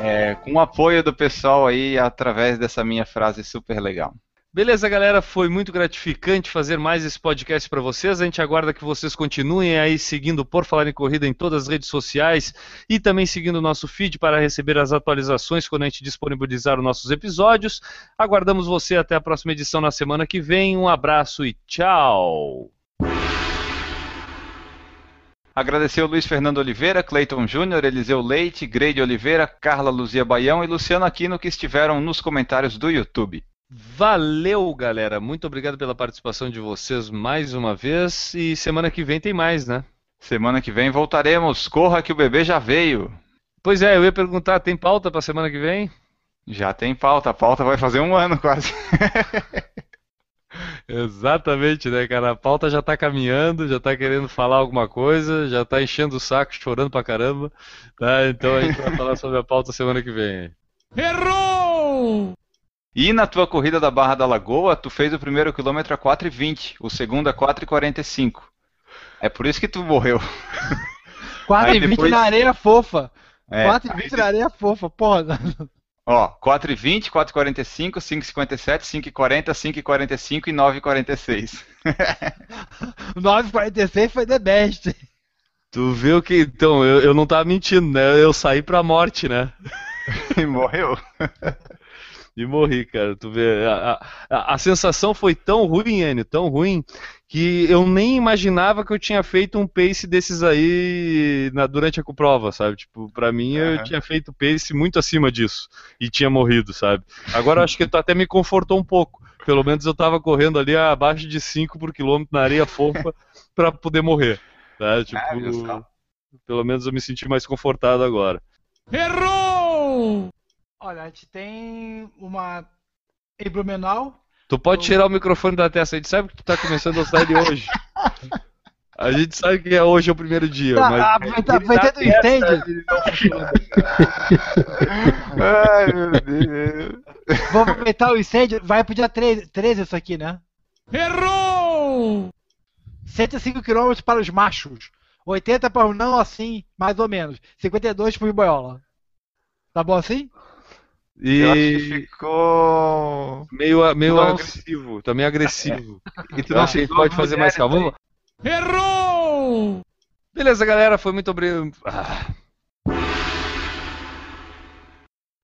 É, com o apoio do pessoal aí através dessa minha frase super legal. Beleza, galera, foi muito gratificante fazer mais esse podcast para vocês. A gente aguarda que vocês continuem aí seguindo Por Falar em Corrida em todas as redes sociais e também seguindo o nosso feed para receber as atualizações quando a gente disponibilizar os nossos episódios. Aguardamos você até a próxima edição na semana que vem. Um abraço e tchau! Agradecer o Luiz Fernando Oliveira, Cleiton Júnior, Eliseu Leite, Grade Oliveira, Carla Luzia Baião e Luciano Aquino que estiveram nos comentários do YouTube. Valeu, galera. Muito obrigado pela participação de vocês mais uma vez. E semana que vem tem mais, né? Semana que vem voltaremos. Corra que o bebê já veio. Pois é, eu ia perguntar, tem pauta para semana que vem? Já tem pauta. A pauta vai fazer um ano quase. <laughs> Exatamente, né, cara? A pauta já tá caminhando, já tá querendo falar alguma coisa, já tá enchendo o saco, chorando pra caramba. Tá? Então a gente vai falar sobre a pauta semana que vem. Errou! E na tua corrida da Barra da Lagoa, tu fez o primeiro quilômetro a 4,20, o segundo a 4,45. É por isso que tu morreu. <laughs> 4,20 depois... na areia fofa. É, 4,20 na areia fofa, porra. Ó, 4,20, 4,45, 5,57, 5,40, 5,45 e 9,46. 9,46 <laughs> foi the best. Tu viu que, então, eu, eu não tava mentindo, né? Eu saí pra morte, né? <laughs> e morreu. E morri, cara. Tu vê. A, a, a sensação foi tão ruim, Enio, tão ruim, que eu nem imaginava que eu tinha feito um pace desses aí na, durante a prova, sabe? Tipo, pra mim eu Aham. tinha feito pace muito acima disso e tinha morrido, sabe? Agora eu acho que tu até me confortou um pouco. Pelo menos eu tava correndo ali abaixo de 5 por quilômetro na areia fofa <laughs> pra poder morrer. Tá? Tipo, Ah, pelo menos eu me senti mais confortado agora. Errou! Olha, a gente tem uma em Blumenau. Tu pode tirar o microfone da testa, a gente sabe que tu tá começando a série hoje. <laughs> A gente sabe que é hoje é o primeiro dia, Tá, mas. aproveita- aproveitando o stand, Ai, meu Deus. vou aproveitar o incêndio, vai pro dia 13, 13 isso aqui, né? Errou! 105 km para os machos. 80 para os não assim, mais ou menos. 52 para o boiola. Tá bom assim? Eu acho que E ficou. meio, meio Não, agressivo, também agressivo. E tu não sei, que pode fazer mais calma. Vamos lá. Errou! Beleza, galera, foi muito obrigado. Ah.